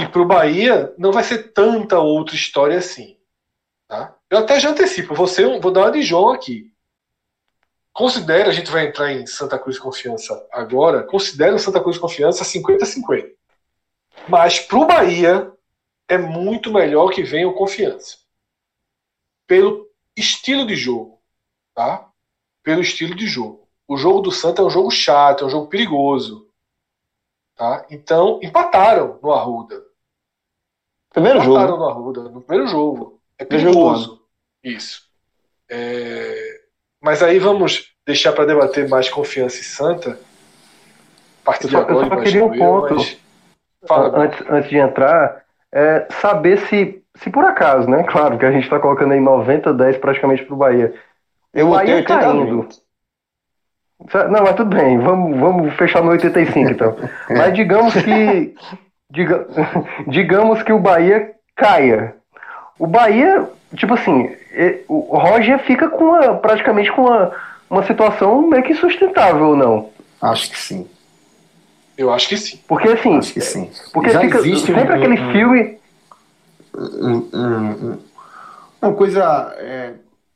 E para o Bahia não vai ser tanta outra história assim. Tá? Eu até já antecipo, você, vou dar uma de João aqui. Considera, a gente vai entrar em Santa Cruz Confiança agora, considera Santa Cruz Confiança 50-50. Mas para o Bahia é muito melhor que venha o Confiança. Pelo estilo de jogo. Tá? Pelo estilo de jogo. O jogo do Santa é um jogo chato, é um jogo perigoso. Tá? Então, empataram no Arruda. Primeiro empataram jogo. no Arruda, no primeiro jogo. É perigoso. Isso. É... Mas aí vamos deixar para debater mais confiança e Santa. A partir eu só, de agora, eu só queria um ponto, mas... antes, antes de entrar, é saber se, se por acaso, né? Claro que a gente está colocando aí 90, 10 praticamente para o Bahia. Eu o Bahia caindo. Não, mas tudo bem, vamos, vamos fechar no 85 então. mas digamos que. diga, digamos que o Bahia caia. O Bahia, tipo assim, o Roger fica com uma, praticamente com uma, uma situação meio que sustentável, não? Acho que sim. Eu acho que sim. Porque assim. Acho que sim. Porque Já fica sempre um, aquele um, filme. Um, uma coisa é,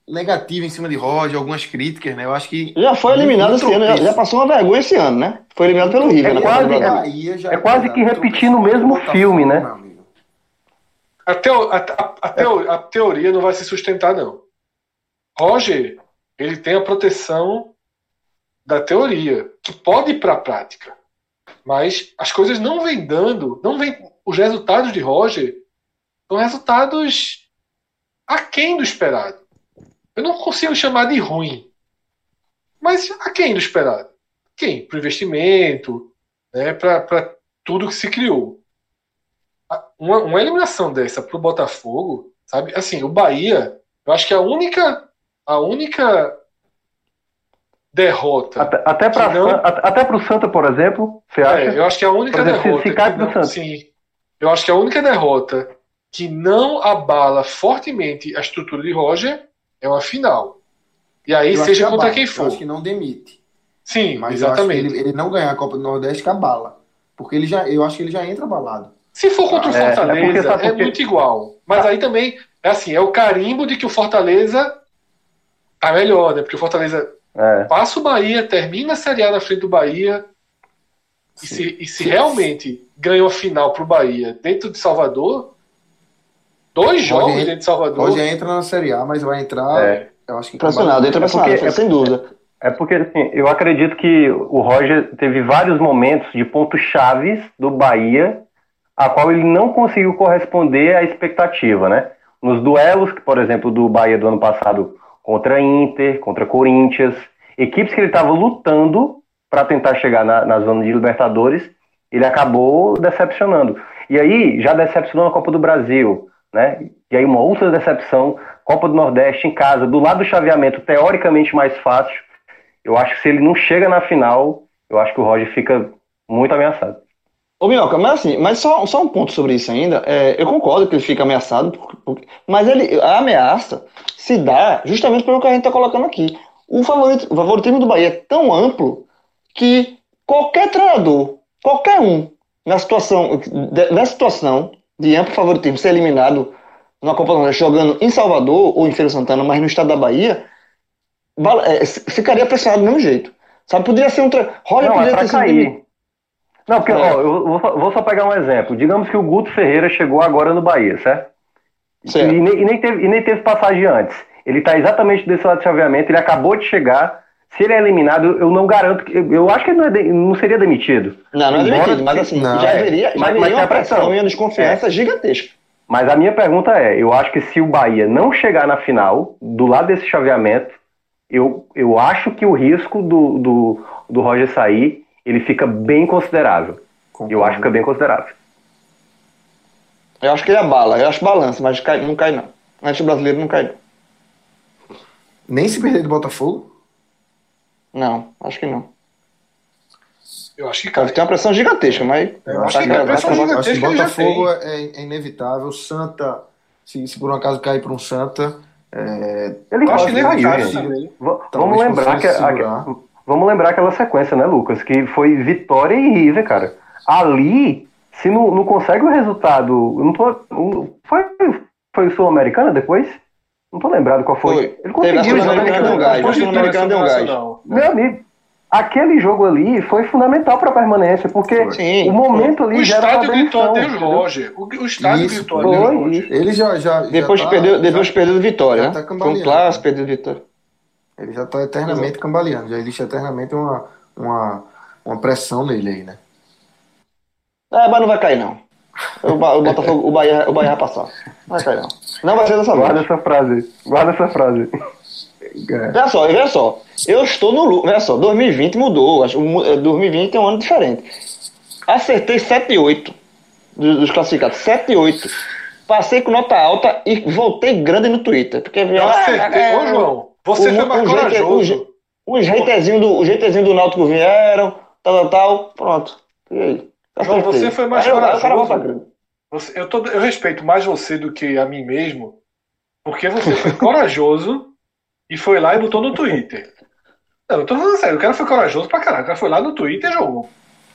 negativa em cima de Roger, algumas críticas, né? Eu acho que. Já foi eliminado esse ano, já, já, passou uma vergonha esse ano, né? Foi eliminado pelo River. É né? quase, é, é quase que repetindo o mesmo filme, né? A, teo, a, a, teo, a, teoria não vai se sustentar, não. Roger, ele tem a proteção da teoria, que pode ir para a prática. Mas as coisas não vêm dando, não vem, os resultados de Roger são resultados aquém do esperado. Eu não consigo chamar de ruim, mas aquém do esperado. Quem? Para o investimento, né, para tudo que se criou uma, uma eliminação dessa pro Botafogo, sabe? Assim, o Bahia, eu acho que a única a única derrota. Até, até para não... até pro Santa, por exemplo, você é, acha? É, eu acho que a única exemplo, derrota. Se, se não, Santa. Sim. Eu acho que a única derrota que não abala fortemente a estrutura de Roger é uma final. E aí, eu seja contra quem for. Eu acho que não demite. Sim, mas exatamente. ele, ele, não ganhar a Copa do Nordeste que abala. Porque ele já, eu acho que ele já entra abalado. Se for contra o Fortaleza, é, é, é muito igual. Mas aí também, é assim, é o carimbo de que o Fortaleza tá melhor, né? Porque o Fortaleza é. passa o Bahia, termina a Série A na frente do Bahia. E se, e se realmente ganha a final pro Bahia dentro de Salvador, dois jogos Roger, dentro de Salvador. Hoje entra na Série A, mas vai entrar. É. Eu acho que pressionado, entra pressionado, sem dúvida. É porque assim, eu acredito que o Roger teve vários momentos de pontos chaves do Bahia a qual ele não conseguiu corresponder à expectativa, né? Nos duelos, por exemplo, do Bahia do ano passado contra Inter, contra Corinthians, equipes que ele estava lutando para tentar chegar na, na zona de Libertadores, ele acabou decepcionando. E aí já decepcionou na Copa do Brasil, né? E aí uma outra decepção, Copa do Nordeste em casa, do lado do chaveamento teoricamente mais fácil. Eu acho que se ele não chega na final, eu acho que o Roger fica muito ameaçado. Ô, Minhoca, mas assim, mas só, só um ponto sobre isso ainda. É, eu concordo que ele fica ameaçado, porque, porque, mas ele, a ameaça se dá justamente pelo que a gente está colocando aqui. O, favorito, o favoritismo do Bahia é tão amplo que qualquer treinador, qualquer um, na situação, nessa situação de amplo favoritismo, ser eliminado na Copa do Nordeste jogando em Salvador ou em Feira Santana, mas no estado da Bahia, é, ficaria pressionado do mesmo jeito. Sabe, poderia ser um. Roger Não, poderia é ter sido. Não, porque, é. ó, eu vou, vou, só pegar um exemplo. Digamos que o Guto Ferreira chegou agora no Bahia, certo? certo. E, e, nem teve, e nem teve passagem antes. Ele está exatamente desse lado de chaveamento, ele acabou de chegar. Se ele é eliminado, eu não garanto. que- Eu, acho que ele não, é de- não seria demitido. Não, não é Embora- demitido, mas assim, Não, já é. haveria, já Mas- haveria mas uma pressão. pressão e uma desconfiança gigantesca. Mas a minha pergunta é: eu acho que se o Bahia não chegar na final, do lado desse chaveamento, eu, eu acho que o risco do, do, do Roger sair ele fica bem considerável. Eu acho que fica bem considerável. Eu acho que ele abala, eu acho balança, mas cai- não cai não. Antes brasileiro não cai não. Nem se perder do Botafogo? Não, acho que não. Eu acho que cai. Tem uma pressão gigantesca, mas. Eu acho tá que a pressão tá- gigantesca- Acho que Botafogo é, é inevitável. Santa, se, se por um acaso cair para um Santa, é, Ele Eu acho que caiu, Vamos lembrar, que, a- vamos lembrar aquela sequência, né, Lucas? Que foi Vitória e River, cara. Ali, se não, não consegue o resultado. eu Não tô, não- foi foi o Sul-Americana depois? Não tô lembrado qual foi. Foi. Ele conseguiu. Né? deu um gás. O deu um gás. Meu amigo, aquele jogo ali foi fundamental para a permanência, porque Sim, o momento ali O já era gritou entendeu? Roger. O, o estádio Isso, gritou foi. adeus Roger. ele já. já Depois, já tá- perdeu, depois já- perdeu do Vitória, né? tá Foi um clássico, perdeu do Vitória. Ele já está eternamente cambaleando. Já existe eternamente uma, uma, uma pressão nele aí, né? É, mas não vai cair não. O, o Botafogo, o Bahia, o Bahia vai passar. Não vai cair não. Não vai ser dessa Guarda vez. essa frase. Guarda essa frase. É. Veja só, veja só. Eu estou no lucro. Veja só, 2020 mudou. Acho- o mu- eh, 2020 é um ano diferente. Acertei 7 e 8 dos, dos classificados. 7 e 8. Passei com nota alta e voltei grande no Twitter. Porque Eu acertei. Ô, João, você o- foi mais corajoso. Os haterzinhos do, os do Náutico vieram, tal, tal, tal. Pronto. E aí? João, Acertei. você foi mais Aí eu- aí o Você- eu, tô- eu respeito mais você do que a mim mesmo, porque você foi corajoso e foi lá e botou no Twitter. Não, eu tô falando sério, o cara foi corajoso pra caralho. O cara foi lá no Twitter e jogou.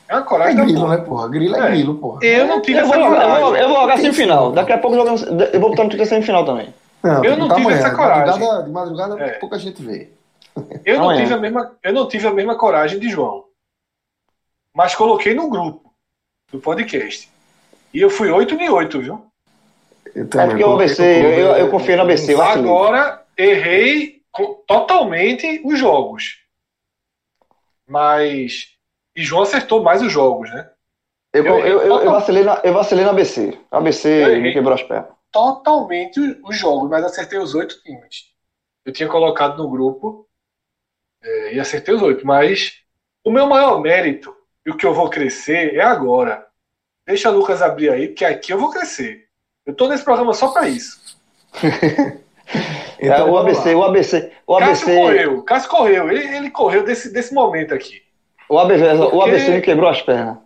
É uma É coragem da grilo, porra. né, porra? Grilo é, É. grilo, porra. Eu não tive Eu essa eu, vou, coragem. eu vou jogar semifinal. Daqui a pouco eu, jogo- eu vou botar no Twitter semifinal também. Não, Eu não tá tive amanhã. essa De coragem. madrugada, de madrugada É. pouca gente vê. Eu não, Amanhã. tive a mesma, eu não tive a mesma coragem de João. Mas coloquei no grupo do podcast. E eu fui 8 em 8, viu? Eu É porque coloquei ABC, eu, eu, eu confio no ABC. Eu. Agora errei totalmente os jogos. Mas. E João acertou mais os jogos, né? Eu, eu, eu, eu, eu- vacilei na, eu vacilei no ABC. ABC Eu me quebrou as pernas. Totalmente os jogos, mas acertei os oito times. Eu tinha colocado no grupo é, e acertei os oito. Mas o meu maior mérito e o que eu vou crescer é agora. Deixa o Lucas abrir aí, porque aqui eu vou crescer. Eu tô nesse programa só pra isso. É, o ABC, lá. o ABC, o Cássio ABC, correu, Cássio correu. Ele, ele correu desse, desse momento aqui. o ABC, o Porque- ABC me quebrou as pernas.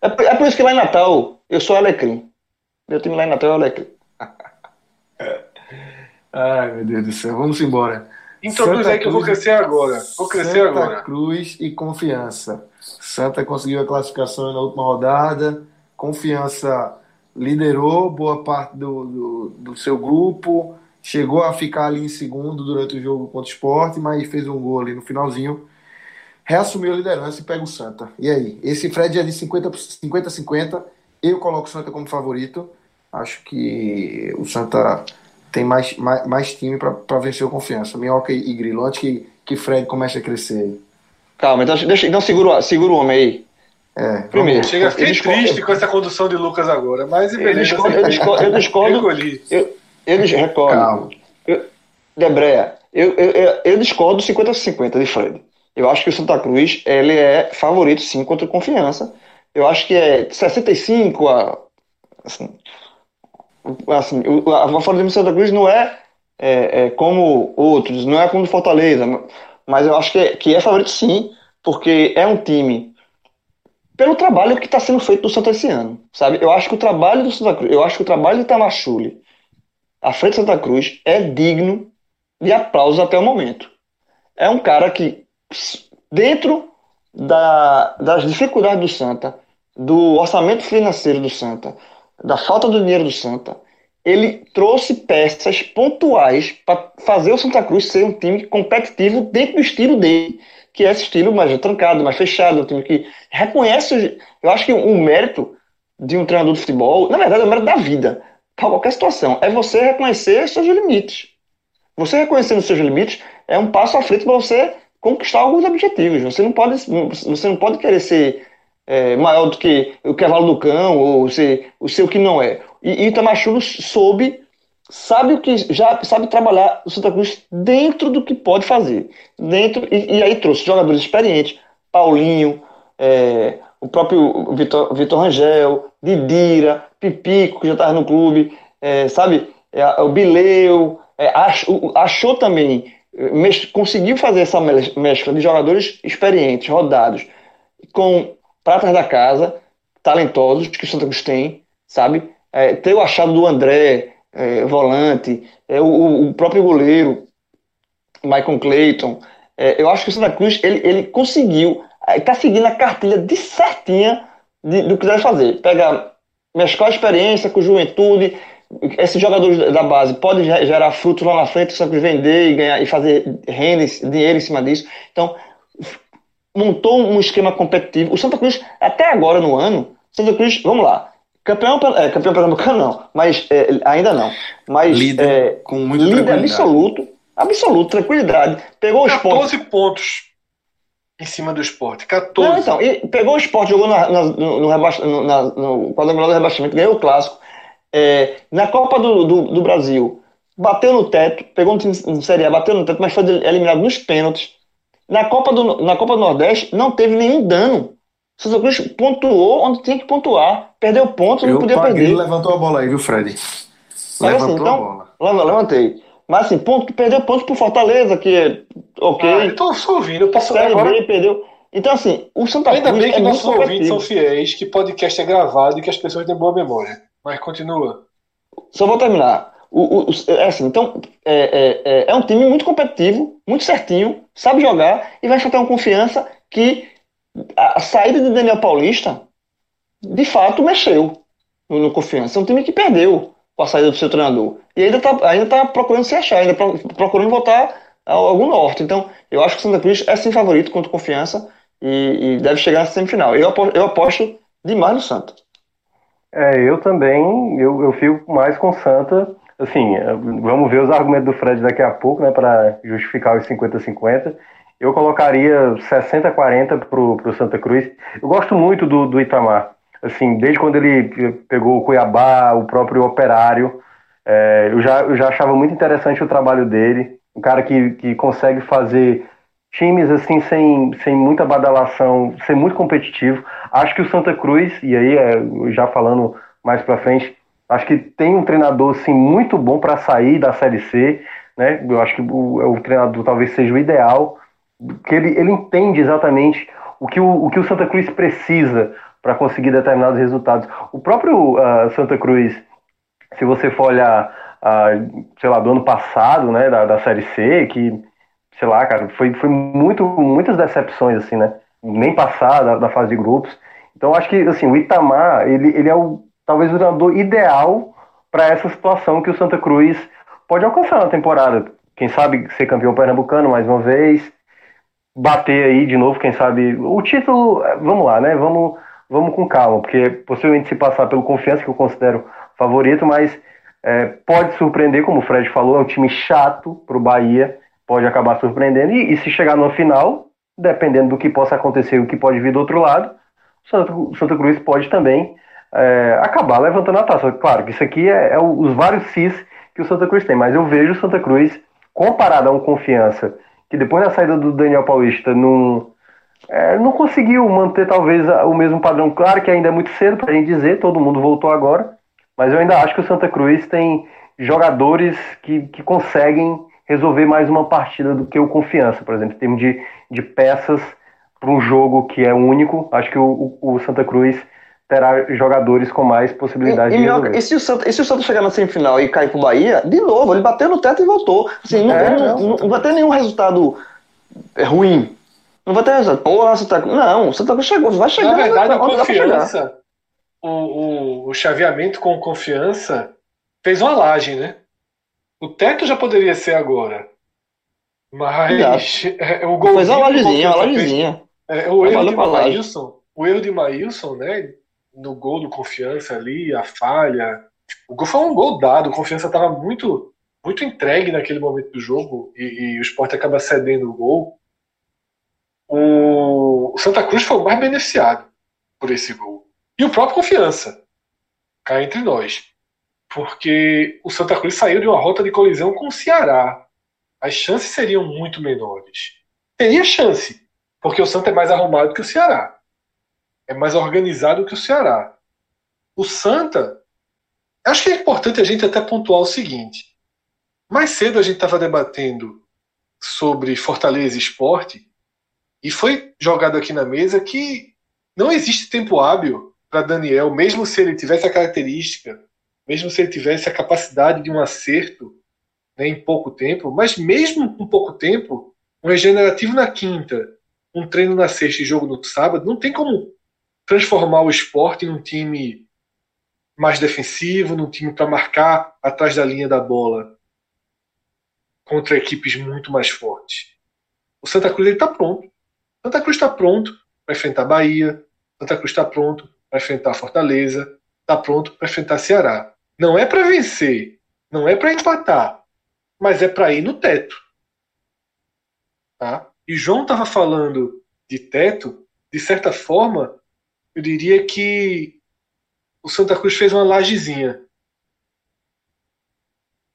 É, por- é por isso que lá em Natal eu sou Alecrim. Meu time lá em Natal é Alecrim. Ai, meu Deus do céu. Vamos embora. Introduz Santa aí que eu vou crescer agora. Vou crescer Santa agora. Cruz e Confiança. Santa conseguiu a classificação na última rodada. Confiança liderou boa parte do, do, do seu grupo. Chegou a ficar ali em segundo durante o jogo contra o Sport, mas fez um gol ali no finalzinho. Reassumiu a liderança e pega o Santa. E aí? Esse Fred é de 50 50-50. Eu coloco o Santa como favorito. Acho que o Santa tem mais, mais, mais time para vencer o Confiança. Minhoca e, Grilo. Antes que, que Fred comece a crescer aí. Calma, então, deixa, então segura, segura o homem aí. É, Primeiro. Chega, eu fiquei discordo- triste com essa condução de Lucas agora, mas Eu beleza. discordo, eu discordo, eu discordo, eu dis- recordo. Calma. Debreia, eu, eu, eu, eu discordo 50-50 de Fred. Eu acho que o Santa Cruz ele é favorito sim contra o Confiança. Eu acho que é 65 a. Assim, assim, o- a favoritismo do Santa Cruz não é, é, é como outros, não é como o Fortaleza, mas eu acho que é, que é favorito sim, porque é um time. Pelo trabalho que está sendo feito do Santa esse ano, sabe? Eu acho que o trabalho do Santa Cruz, eu acho que o trabalho de Tamachule à frente do Santa Cruz é digno de aplauso até o momento. É um cara que, dentro da- das dificuldades do Santa, do orçamento financeiro do Santa, da falta do dinheiro do Santa, ele trouxe peças pontuais para fazer o Santa Cruz ser um time competitivo dentro do estilo dele, que é esse estilo mais trancado, mais fechado, um time que reconhece. Eu acho que o mérito de um treinador de futebol, na verdade, é o mérito da vida, para qualquer situação, é você reconhecer seus limites. Você reconhecendo seus limites é um passo à frente para você conquistar alguns objetivos. Você não pode, você não pode querer ser é, maior do que o cavalo do cão ou ser o seu que não é. E, e Itamar soube, sabe o que já sabe trabalhar o Santa Cruz dentro do que pode fazer, dentro e, e aí trouxe jogadores experientes, Paulinho, é, o próprio Vitor, Vitor Rangel, Didira, Pipico que já estava no clube, é, sabe, é, o Bileu, é, achou, achou também conseguiu fazer essa mescla de jogadores experientes, rodados, com pratas da casa, talentosos, que o Santa Cruz tem, sabe? É, ter o achado do André, é, volante, é, o, o, próprio goleiro, Michael Clayton. É, eu acho que o Santa Cruz ele, ele conseguiu, está é, seguindo a cartilha de certinha de, do que deve fazer. Pega, mesclar a experiência com juventude, esses jogadores da base podem gerar frutos lá na frente, só que vender e ganhar e fazer renda, dinheiro em cima disso. Então, montou um esquema competitivo. O Santa Cruz, até agora no ano, Santa Cruz, vamos lá, campeão, é, campeão pernambucano não, mas é, ainda não. Mas líder, é, com muito líder absoluto, absoluto, tranquilidade. Pegou o 14 esporte. pontos em cima do esporte. 14. Não, então, pegou o esporte, jogou na, na, no, no, rebaixa, no, na, no quadrangular do rebaixamento, ganhou o clássico é, na Copa do, do, do, Brasil, bateu no teto, pegou um time de Série A, bateu no teto, mas foi eliminado nos pênaltis. Na Copa do, na Copa do Nordeste, não teve nenhum dano. O Santa Cruz pontuou onde tinha que pontuar. Perdeu pontos, não podia perder. Ele levantou a bola aí, viu, Fred? Assim, levantou assim, então, a bola. Levantei. Mas assim, ponto, perdeu pontos pro Fortaleza, que é ok. Ah, eu tô só ouvindo, eu posso Série agora... B, perdeu. Então, assim, o Santa Ainda Cruz. Ainda bem que é nossos ouvintes são fiéis, que podcast é gravado e que as pessoas têm boa memória. Mas continua. Só vou terminar. O, o, é assim, então, é, é, é, é, um time muito competitivo, muito certinho, sabe jogar e vai faltar uma confiança que a, saída de Daniel Paulista, de fato, mexeu no, no, confiança. É um time que perdeu com a saída do seu treinador. E ainda está ainda tá procurando se achar, ainda pro, procurando voltar a algum norte. Então, eu acho que o Santa Cruz é sim favorito contra confiança e, e deve chegar na semifinal. Eu aposto, eu aposto demais no Santa. É, eu também, eu, eu fico mais com Santa. Assim, vamos ver os argumentos do Fred daqui a pouco, né, para justificar os 50-50. Eu colocaria 60-40 pro, pro Santa Cruz. Eu gosto muito do, do Itamar. Assim, desde quando ele pegou o Cuiabá, o próprio Operário, é, eu, já, eu já achava muito interessante o trabalho dele. Um cara que, que consegue fazer times assim sem, sem muita badalação, ser muito competitivo. Acho que o Santa Cruz, e aí é, já falando mais para frente, acho que tem um treinador assim muito bom para sair da Série C, né? Eu acho que o, o treinador talvez seja o ideal, que ele, ele entende exatamente o que o, o que o Santa Cruz precisa para conseguir determinados resultados. O próprio uh, Santa Cruz, se você for olhar, uh, sei lá, do ano passado, né, da, da Série C, que sei lá, cara, foi, foi muito, muitas decepções, assim, né? Nem passar da, da fase de grupos. Então, acho que, assim, o Itamar, ele, ele é o, talvez o treinador ideal para essa situação que o Santa Cruz pode alcançar na temporada. Quem sabe ser campeão pernambucano mais uma vez, bater aí de novo, quem sabe. O título, vamos lá, né? Vamos, vamos com calma, porque possivelmente se passar pelo confiança, que eu considero favorito, mas é, pode surpreender, como o Fred falou, é um time chato para o Bahia pode acabar surpreendendo. E, e, se chegar no final, dependendo do que possa acontecer, o que pode vir do outro lado, Santa, Santa Cruz pode também é, acabar levantando a taça. Claro que isso aqui é, é, os vários cis que o Santa Cruz tem, mas eu vejo o Santa Cruz comparado a um confiança que depois da saída do Daniel Paulista não, é, não conseguiu manter talvez o mesmo padrão. Claro que ainda é muito cedo para a gente dizer, todo mundo voltou agora, mas eu ainda acho que o Santa Cruz tem jogadores que, que conseguem resolver mais uma partida do que o Confiança, por exemplo, em termos de, de peças para um jogo que é único. Acho que o, o, Santa Cruz terá jogadores com mais possibilidade e, de resolver. E se, o Santa, e se o Santa chegar na semifinal e cair para o Bahia, de novo, ele bateu no teto e voltou. Assim, não, é, não, não, não, vai ter nenhum resultado ruim. Não vai ter resultado. Porra, Santa Cruz. Não, o Santa Cruz chegou, vai chegar. Na verdade, a confiança, o, o, o chaveamento com confiança fez uma laje, né? O teto já poderia ser agora. Mas é, o gol. Fez uma lajezinha, uma lajezinha. É, o, erro de Maílson, o erro de Maílson, né? No gol do confiança ali, a falha. O gol foi um gol dado, o confiança estava muito, muito entregue naquele momento do jogo e, e o esporte acaba cedendo o gol. Santa Cruz foi o mais beneficiado por esse gol. E o próprio Confiança, cá entre nós. Porque o Santa Cruz saiu de uma rota de colisão com o Ceará. As chances seriam muito menores. Teria chance, porque o Santa é mais arrumado que o Ceará. É mais organizado que o Ceará. O Santa. Acho que é importante a gente até pontuar o seguinte. Mais cedo a gente estava debatendo sobre Fortaleza Esporte e foi jogado aqui na mesa que não existe tempo hábil para Daniel, mesmo se ele tivesse a característica, mesmo se ele tivesse a capacidade de um acerto né, em pouco tempo, mas mesmo com pouco tempo, um regenerativo na quinta, um treino na sexta e jogo no sábado, não tem como transformar o esporte em um time mais defensivo, num time para marcar atrás da linha da bola contra equipes muito mais fortes. O Santa Cruz está pronto. Santa Cruz está pronto para enfrentar Bahia. Santa Cruz está pronto para enfrentar Fortaleza. Está pronto para enfrentar Ceará. Não é para vencer, não é para empatar, mas é para ir no teto. Tá? E João estava falando de teto, de certa forma, eu diria que o Santa Cruz fez uma lajezinha.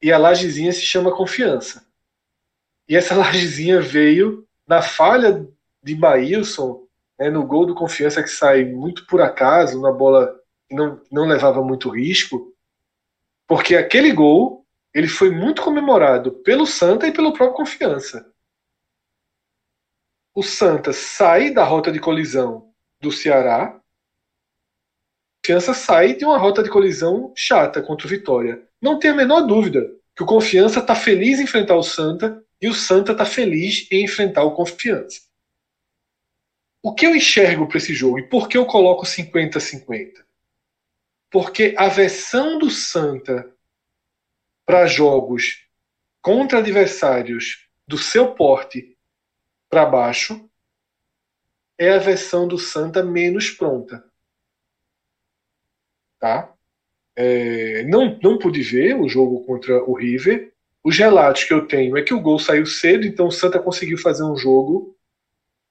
E a lajezinha se chama confiança. E essa lajezinha veio na falha de Maílson, né, no gol do confiança que sai muito por acaso, na bola que não, não levava muito risco, porque aquele gol ele foi muito comemorado pelo Santa e pelo próprio Confiança. O Santa sai da rota de colisão do Ceará, Confiança sai de uma rota de colisão chata contra o Vitória. Não tem a menor dúvida que o Confiança está feliz em enfrentar o Santa e o Santa está feliz em enfrentar o Confiança. O que eu enxergo para esse jogo e por que eu coloco 50-50? Porque a versão do Santa para jogos contra adversários do seu porte para baixo é a versão do Santa menos pronta. Tá? É, não, não pude ver o jogo contra o River, os relatos que eu tenho é que o gol saiu cedo, então o Santa conseguiu fazer um jogo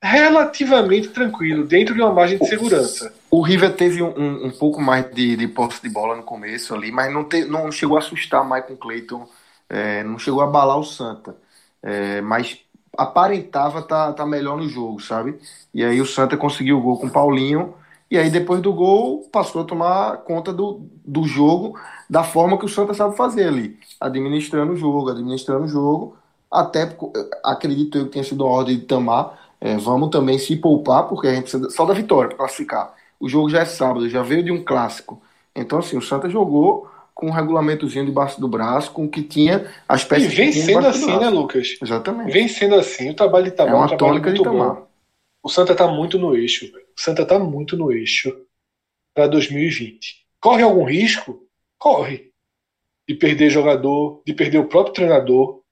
relativamente tranquilo, dentro de uma margem de segurança. O River teve um, um pouco mais de, de posse de bola no começo ali, mas não, te, não chegou a assustar mais com o Cleiton, é, não chegou a abalar o Santa. É, mas aparentava tá, tá melhor no jogo, sabe? E aí o Santa conseguiu o gol com o Paulinho e aí, depois do gol, passou a tomar conta do, do jogo da forma que o Santa sabe fazer ali, administrando o jogo, administrando o jogo. Até acredito eu que tenha sido uma ordem de Tamar. É, vamos também se poupar, porque a gente precisa só da vitória para classificar. O jogo já é sábado, já veio de um clássico. Então, assim, o Santa jogou com um regulamentozinho debaixo do braço, com o que tinha as peças. E vem sendo assim, né, Lucas? Exatamente. Vem sendo assim. O trabalho de Tamar é uma tônica de Tamar. Bom. O Santa tá muito no eixo, velho. O Santa tá muito no eixo para 2020. Corre algum risco? Corre. De perder jogador, de perder o próprio treinador,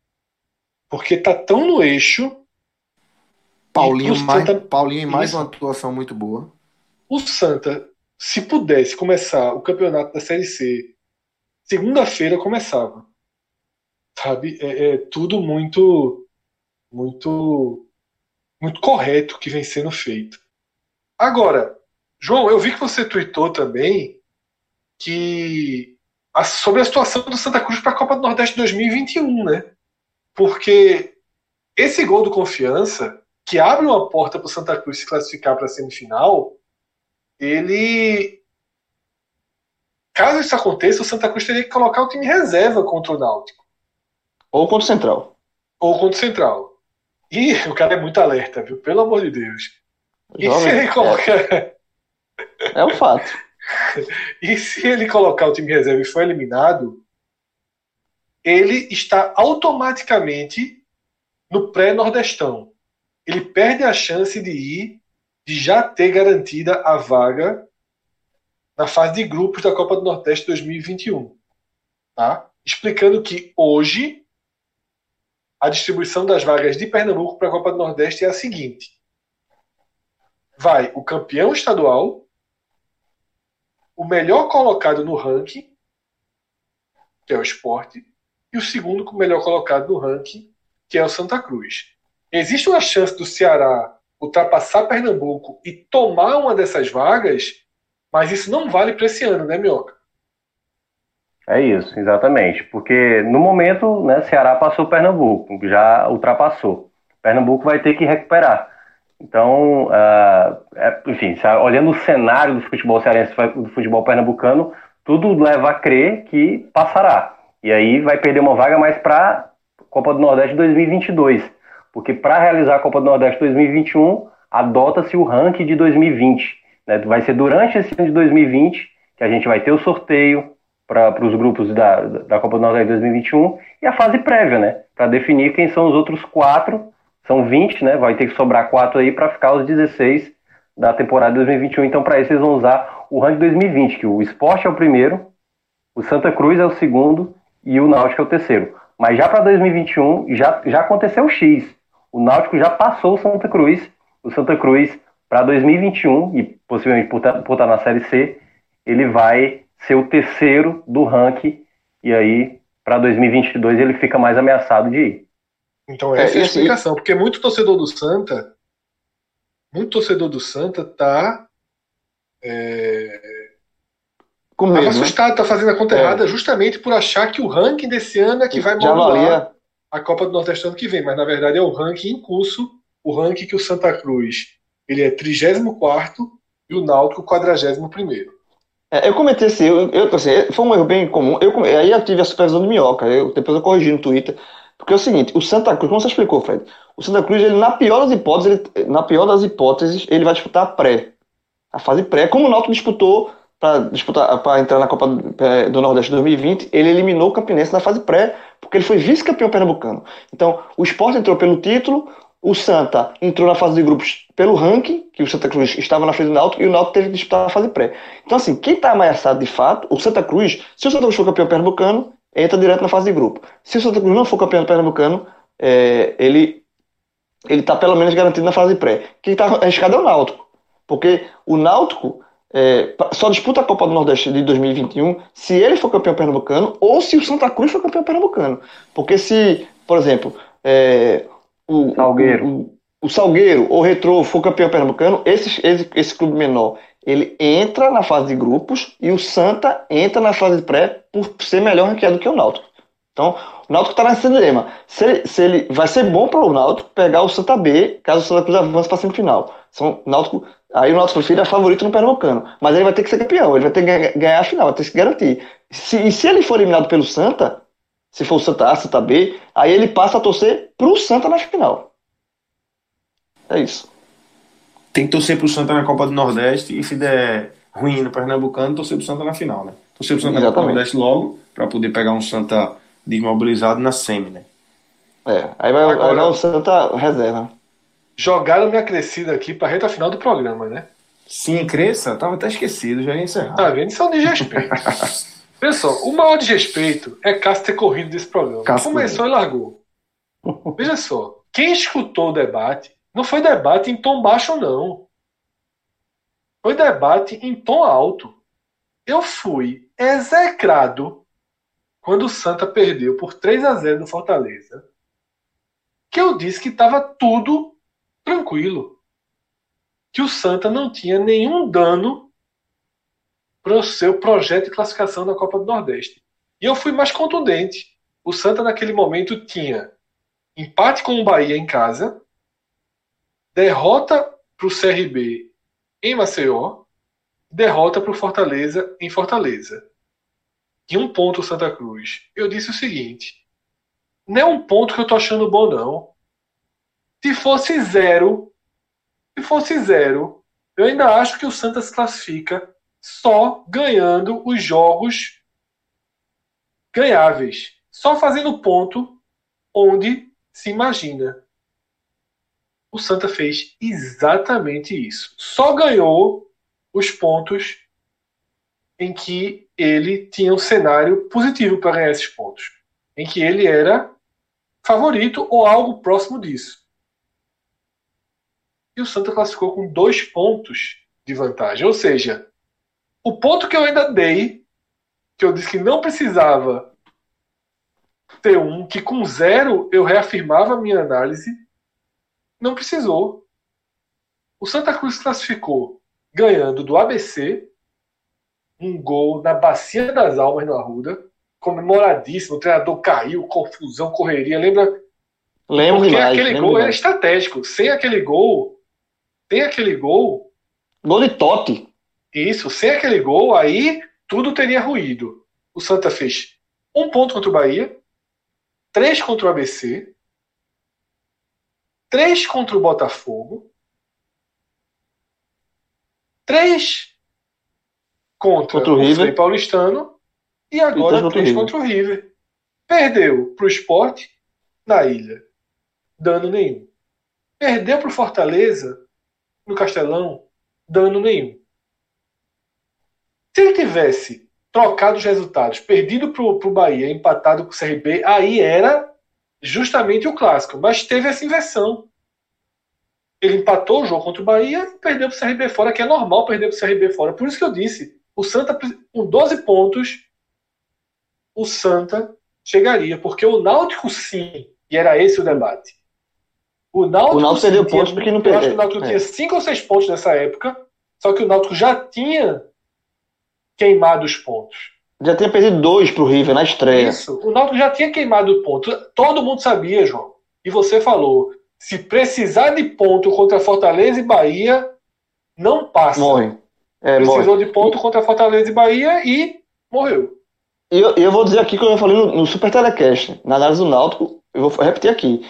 porque tá tão no eixo. Paulinho, mais, Santa... Paulinho mais uma atuação muito boa. O Santa, se pudesse começar o campeonato da Série C, segunda-feira começava. Sabe? É, é tudo muito, muito muito correto que vem sendo feito. Agora, João, eu vi que você tweetou também que a, sobre a situação do Santa Cruz para a Copa do Nordeste 2021, né? Porque esse gol do Confiança, que abre uma porta para o Santa Cruz se classificar para a semifinal, ele. Caso isso aconteça, o Santa Cruz teria que colocar o time reserva contra o Náutico. Ou contra o Central. Ou contra o Central. E o cara é muito alerta, viu? Pelo amor de Deus. E Jovem, se ele colocar. É, é um fato. e se ele colocar o time reserva e for eliminado, ele está automaticamente no pré-nordestão. Ele perde a chance de ir, de já ter garantida a vaga na fase de grupos da Copa do Nordeste 2021. Tá? Explicando que hoje a distribuição das vagas de Pernambuco para a Copa do Nordeste é a seguinte: vai o campeão estadual, o melhor colocado no ranking, que é o esporte, e o segundo melhor colocado no ranking, que é o Santa Cruz. Existe uma chance do Ceará ultrapassar Pernambuco e tomar uma dessas vagas, mas isso não vale para esse ano, né, Mioca? É isso, exatamente. Porque no momento, né, Ceará passou Pernambuco, já ultrapassou. Pernambuco vai ter que recuperar. Então, uh, é, enfim, olhando o cenário do futebol cearense, do futebol pernambucano, tudo leva a crer que passará. E aí vai perder uma vaga mais para Copa do Nordeste 2022. Porque para realizar a Copa do Nordeste 2021, adota-se o ranking de 2020. Né? Vai ser durante esse ano de 2020 que a gente vai ter o sorteio para os grupos da, da Copa do Nordeste 2021 e a fase prévia, né? Para definir quem são os outros quatro. São 20, né? Vai ter que sobrar quatro aí para ficar os 16 da temporada 2021. Então, para isso, eles vão usar o ranking 2020, que o Esporte é o primeiro, o Santa Cruz é o segundo e o Náutico é o terceiro. Mas já para 2021 já, já aconteceu o X. O Náutico já passou o Santa Cruz. O Santa Cruz para 2021 e possivelmente por estar, por estar na Série C, ele vai ser o terceiro do ranking e aí para 2022 ele fica mais ameaçado de ir. Então essa é, é a explicação, porque muito torcedor do Santa, muito torcedor do Santa tá é, com medo, né? assustado, né? tá fazendo a conta é. errada justamente por achar que o ranking desse ano é que vai modular a Copa do Nordeste ano que vem, mas na verdade é o ranking em curso, o ranking que o Santa Cruz ele é 34 e o Náutico 41 primeiro. É, eu comentei assim, eu, eu, assim, foi um erro bem comum. Eu, aí eu tive a supervisão do Minhoca, eu, depois eu corrigi no Twitter. Porque é o seguinte, o Santa Cruz, como você explicou, Fred, o Santa Cruz, ele, na pior das hipóteses, ele, na pior das hipóteses, ele vai disputar a pré. A fase pré, como o Náutico disputou para disputar para entrar na Copa do Nordeste 2020, ele eliminou o Campinense na fase pré, porque ele foi vice-campeão pernambucano. Então, o Sport entrou pelo título, o Santa entrou na fase de grupos pelo ranking, que o Santa Cruz estava na frente do Náutico, e o Náutico teve que disputar a fase pré. Então, assim, quem está ameaçado de fato, o Santa Cruz, se o Santa Cruz for campeão pernambucano, entra direto na fase de grupo. Se o Santa Cruz não for campeão pernambucano, é, ele ele está pelo menos garantido na fase pré. Quem está arriscado é o Náutico, porque o Náutico é, só disputa a Copa do Nordeste de 2021 se ele for campeão pernambucano ou se o Santa Cruz for campeão pernambucano. Porque se, por exemplo, é, o, Salgueiro. O, o, Salgueiro ou o Retrô for campeão pernambucano, esse, esse, esse clube menor ele entra na fase de grupos e o Santa entra na fase de pré por ser melhor ranqueado que o Náutico. Então, o Náutico está nesse dilema. Se ele, se ele vai ser bom para o Náutico pegar o Santa B, caso o Santa Cruz avance para a semifinal. São, Náutico, aí o Náutico prefere é favorito no Pernambucano. Mas ele vai ter que ser campeão, ele vai ter que ganhar a final, vai ter que se garantir. Se, e se ele for eliminado pelo Santa, se for o Santa A, Santa B, aí ele passa a torcer pro Santa na final. É isso. Tem que torcer pro Santa na Copa do Nordeste e se der ruim no Pernambucano, torcer pro Santa na final, né? Torcer pro Santa Exatamente. na Copa do Nordeste logo, para poder pegar um Santa desmobilizado na semi, né? É, aí vai, Agora, vai o Santa reserva. Jogaram minha crescida aqui pra reta final do programa, né? Sim, cresça, tava até esquecido, já ia encerrar. Tá vendo? Isso é um desrespeito. Pessoal, o maior desrespeito é Cássio ter corrido desse programa. Cássio Começou e largou. Veja só, quem escutou o debate não foi debate em tom baixo, não. Foi debate em tom alto. Eu fui execrado quando o Santa perdeu por 3 a 0 no Fortaleza. Que eu disse que estava tudo tranquilo. Que o Santa não tinha nenhum dano para o seu projeto de classificação da Copa do Nordeste. E eu fui mais contundente. O Santa, naquele momento, tinha empate com o Bahia em casa, derrota para o CRB em Maceió, derrota para o Fortaleza em Fortaleza. E um ponto o Santa Cruz. Eu disse o seguinte: não é um ponto que eu tô achando bom, não. Se fosse zero, se fosse zero, eu ainda acho que o Santa se classifica só ganhando os jogos ganháveis, só fazendo ponto onde se imagina. O Santa fez exatamente isso. Só ganhou os pontos em que ele tinha um cenário positivo para ganhar esses pontos, em que ele era favorito ou algo próximo disso. E o Santa classificou com dois pontos de vantagem, ou seja, o ponto que eu ainda dei, que eu disse que não precisava ter um, que com zero eu reafirmava a minha análise, não precisou. O Santa Cruz classificou ganhando do ABC um gol na Bacia das Almas no Arruda, comemoradíssimo. O treinador caiu, confusão, correria. Lembra? Lembro Porque demais. aquele lembro gol era demais. estratégico. Sem aquele gol, sem aquele gol, Gol de Totti. isso, sem aquele gol, aí tudo teria ruído. O Santa fez um ponto contra o Bahia, três contra o ABC, três contra o Botafogo, três contra, Contra o o River. Paulistano e agora três contra o três River. contra o River. Perdeu para o Sport na ilha, dano nenhum. Perdeu para o Fortaleza no Castelão, dano nenhum. Se ele tivesse trocado os resultados, perdido para o Bahia, empatado com o CRB, aí era justamente o clássico. Mas teve essa inversão. Ele empatou o jogo contra o Bahia e perdeu para o CRB fora, que é normal perder para o CRB fora. Por isso que eu disse, o Santa, com 12 pontos, o Santa chegaria. Porque o Náutico, sim, e era esse o debate. O Náutico, O Náutico perdeu tinha- pontos porque não Eu acho que perdeu. o Náutico É. tinha 5 ou 6 pontos nessa época, só que o Náutico já tinha queimado os pontos. Já tinha perdido dois pro River na estreia. Isso, o Náutico já tinha queimado o ponto. Todo mundo sabia, João. E você falou, se precisar de ponto contra Fortaleza e Bahia, não passa. Morre. É, Precisou morre. de ponto contra Fortaleza e Bahia e morreu. E eu, eu vou dizer aqui que eu falei no, no Super Telecast, na análise do Náutico, eu vou repetir aqui.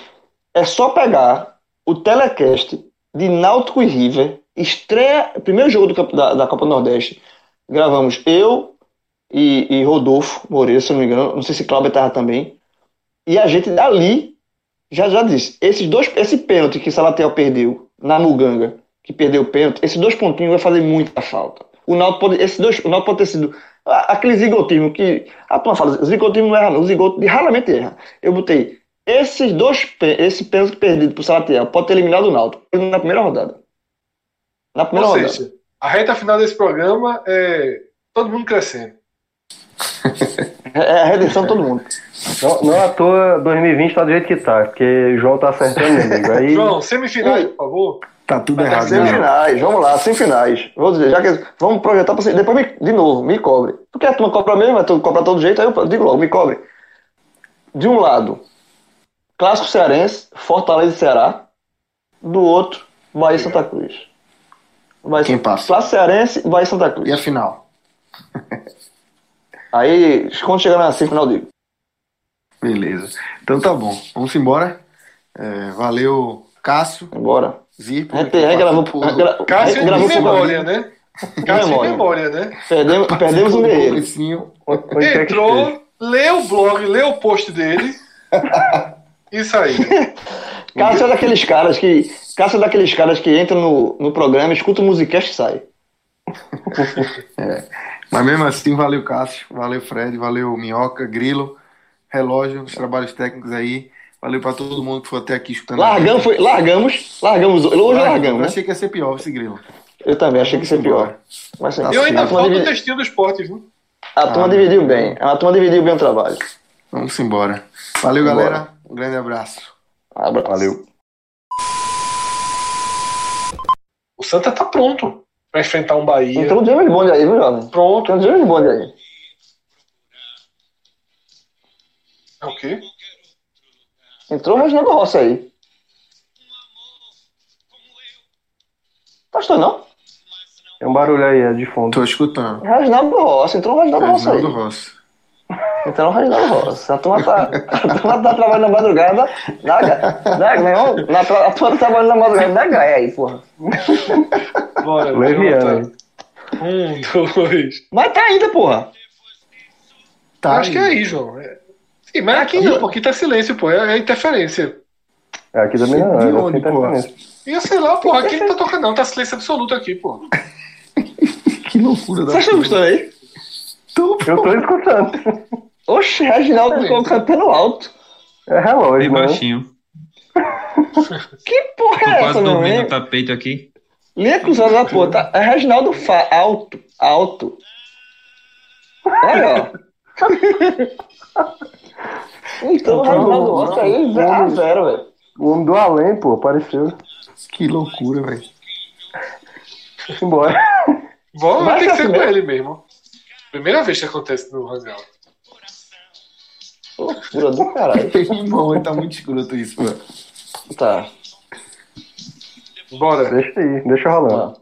É só pegar o telecast de Náutico e River, estreia, primeiro jogo do da, da Copa do Nordeste. Gravamos eu e, e Rodolfo Moreira, se não me engano, não sei se Cláudio estava também. E a gente dali já já disse, esses dois, esse pênalti que Salatiel perdeu na Muganga, que perdeu o pênalti, esses dois pontinhos vai fazer muita falta. O Náutico pode, esses dois, o Náutico pode ter sido aquele zigotismo que a turma fala, o zigotismo não erra, não, o zigoto raramente erra. Eu botei esses dois, esse pênalti perdido pro Salatiel pode ter eliminado o Náutico na primeira rodada. Na primeira Ou rodada. seja, a reta final desse programa é todo mundo crescendo. É é a redenção de todo mundo. Não, não à toa 2020 tá do jeito que tá, porque o João tá acertando, meu amigo. Aí, João, semifinais, por favor. Tá tudo errado, né? Semifinais, vamos lá, semifinais. Vou dizer, já que vamos projetar pra você. Depois, me- de novo, me cobre. Porque a turma cobra mesmo, a turma cobra todo jeito, aí eu digo logo, me cobre. De um lado, Clássico Cearense, Fortaleza e Ceará. Do outro, Bahia e Santa Cruz. Bahia, Quem passa? Clássico Cearense, Bahia e Santa Cruz. E a final? Aí, quando chegar na semifinal, eu digo. Beleza. Então tá bom. Vamos embora. É, valeu, Cássio, Embora. Zirpo. A gente, a gente gravou, a gente gra- a Cássio gravou por memória, né? Cássio em memória. memória, né? Perdemos, perdemos o Guerreiro. Entrou, leu o blog, leu o post dele. Isso aí. Cássio é daqueles caras que. Cássio é daqueles caras que entram no, no programa, escuta o musicast e sai. Mas mesmo assim, valeu, Cássio. Valeu, Fred. Valeu, Minhoca, Grilo, Relógio, os trabalhos técnicos aí. Valeu pra todo mundo que foi até aqui escutando. Largamos, foi, largamos, largamos. Hoje Larga, largamos, Eu né? achei que ia ser pior esse Grilo. Eu também achei que ia ser Vamos embora. pior. Mas, assim, Tá Eu ainda o dividi- textinho do esporte, viu? a turma Ah, dividiu bem. A turma dividiu bem o trabalho. Vamos embora. Valeu, Vambora. galera. Um grande abraço. Abraço. Valeu. O Santa tá pronto pra enfrentar um Bahia. Entrou o James Bond aí, viu, jovem? Pronto. Entrou o James Bond aí. É o quê? Entrou o Reginaldo Rossi aí. Pastor, não? Tem um barulho aí, é de fundo. Tô escutando. Reginaldo Rossi. Entrou o Reginaldo Rossi aí. Reginaldo Rossi. Entrou o Reginaldo Rossi. A turma tá, a turma tá trabalhando na madrugada. Na, na, não, na, a turma tá trabalhando na madrugada da Gaia aí, porra. Bora. Leviano. Um, dois. Mas tá ainda, porra. Tá Eu acho que é aí, João. É. Sim, mas aqui não, porque tá silêncio, pô. É, é interferência. É, aqui também não, De é onde, assim, pô? interferência. E sei lá, porra, aqui não tá tocando, não. Tá silêncio absoluto aqui, pô. Que loucura da Vocês estão gostando aí? Tô, Eu tô escutando. Oxe, Reginaldo ficou cantando alto. É relógio, Bem né? baixinho. Que porra Tô é essa, quase meu dormindo no tapete aqui. Linha cruzada da porra. Tá? É Reginaldo Fa alto. Alto. Olha, ó. Então, o Reginaldo Rossi aí, zero a zero, velho. O homem do além, pô, apareceu. Que loucura, velho. Embora. Bom, Vai tem que ser com ele mesmo. Primeira vez que acontece no Hangout. Loucura do caralho. Irmão, tá muito escroto isso, mano. Tá. Bora. Deixa aí, deixa rolando.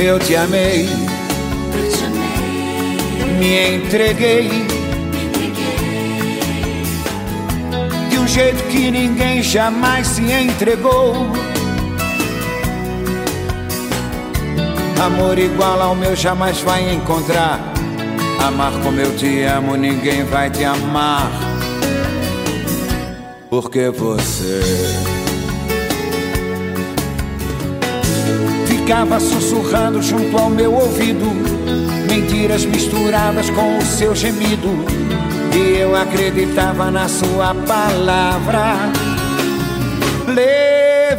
Eu te amei, me entreguei. De um jeito que ninguém jamais se entregou. Amor igual ao meu jamais vai encontrar. Amar como eu te amo, ninguém vai te amar. Porque você ficava sussurrando junto ao meu ouvido, mentiras misturadas com o seu gemido. E eu acreditava na sua palavra leviana.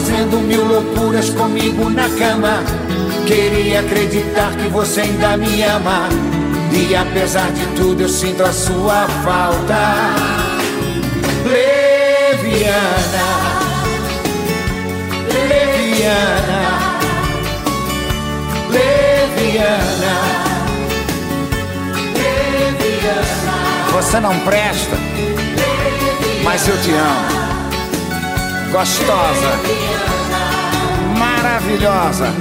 fazendo mil loucuras comigo na cama. Queria acreditar que você ainda me ama, e apesar de tudo eu sinto a sua falta. Leviana, leviana, leviana. Você não presta, mas eu te amo. Gostosa, maravilhosa.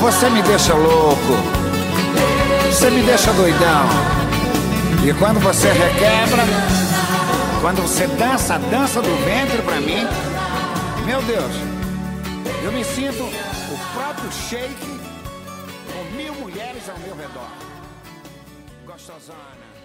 Você me deixa louco. Você me deixa doidão. E quando você requebra, quando você dança a dança do ventre pra mim, meu Deus, eu me sinto o próprio shake com mil mulheres ao meu redor. Gostosona.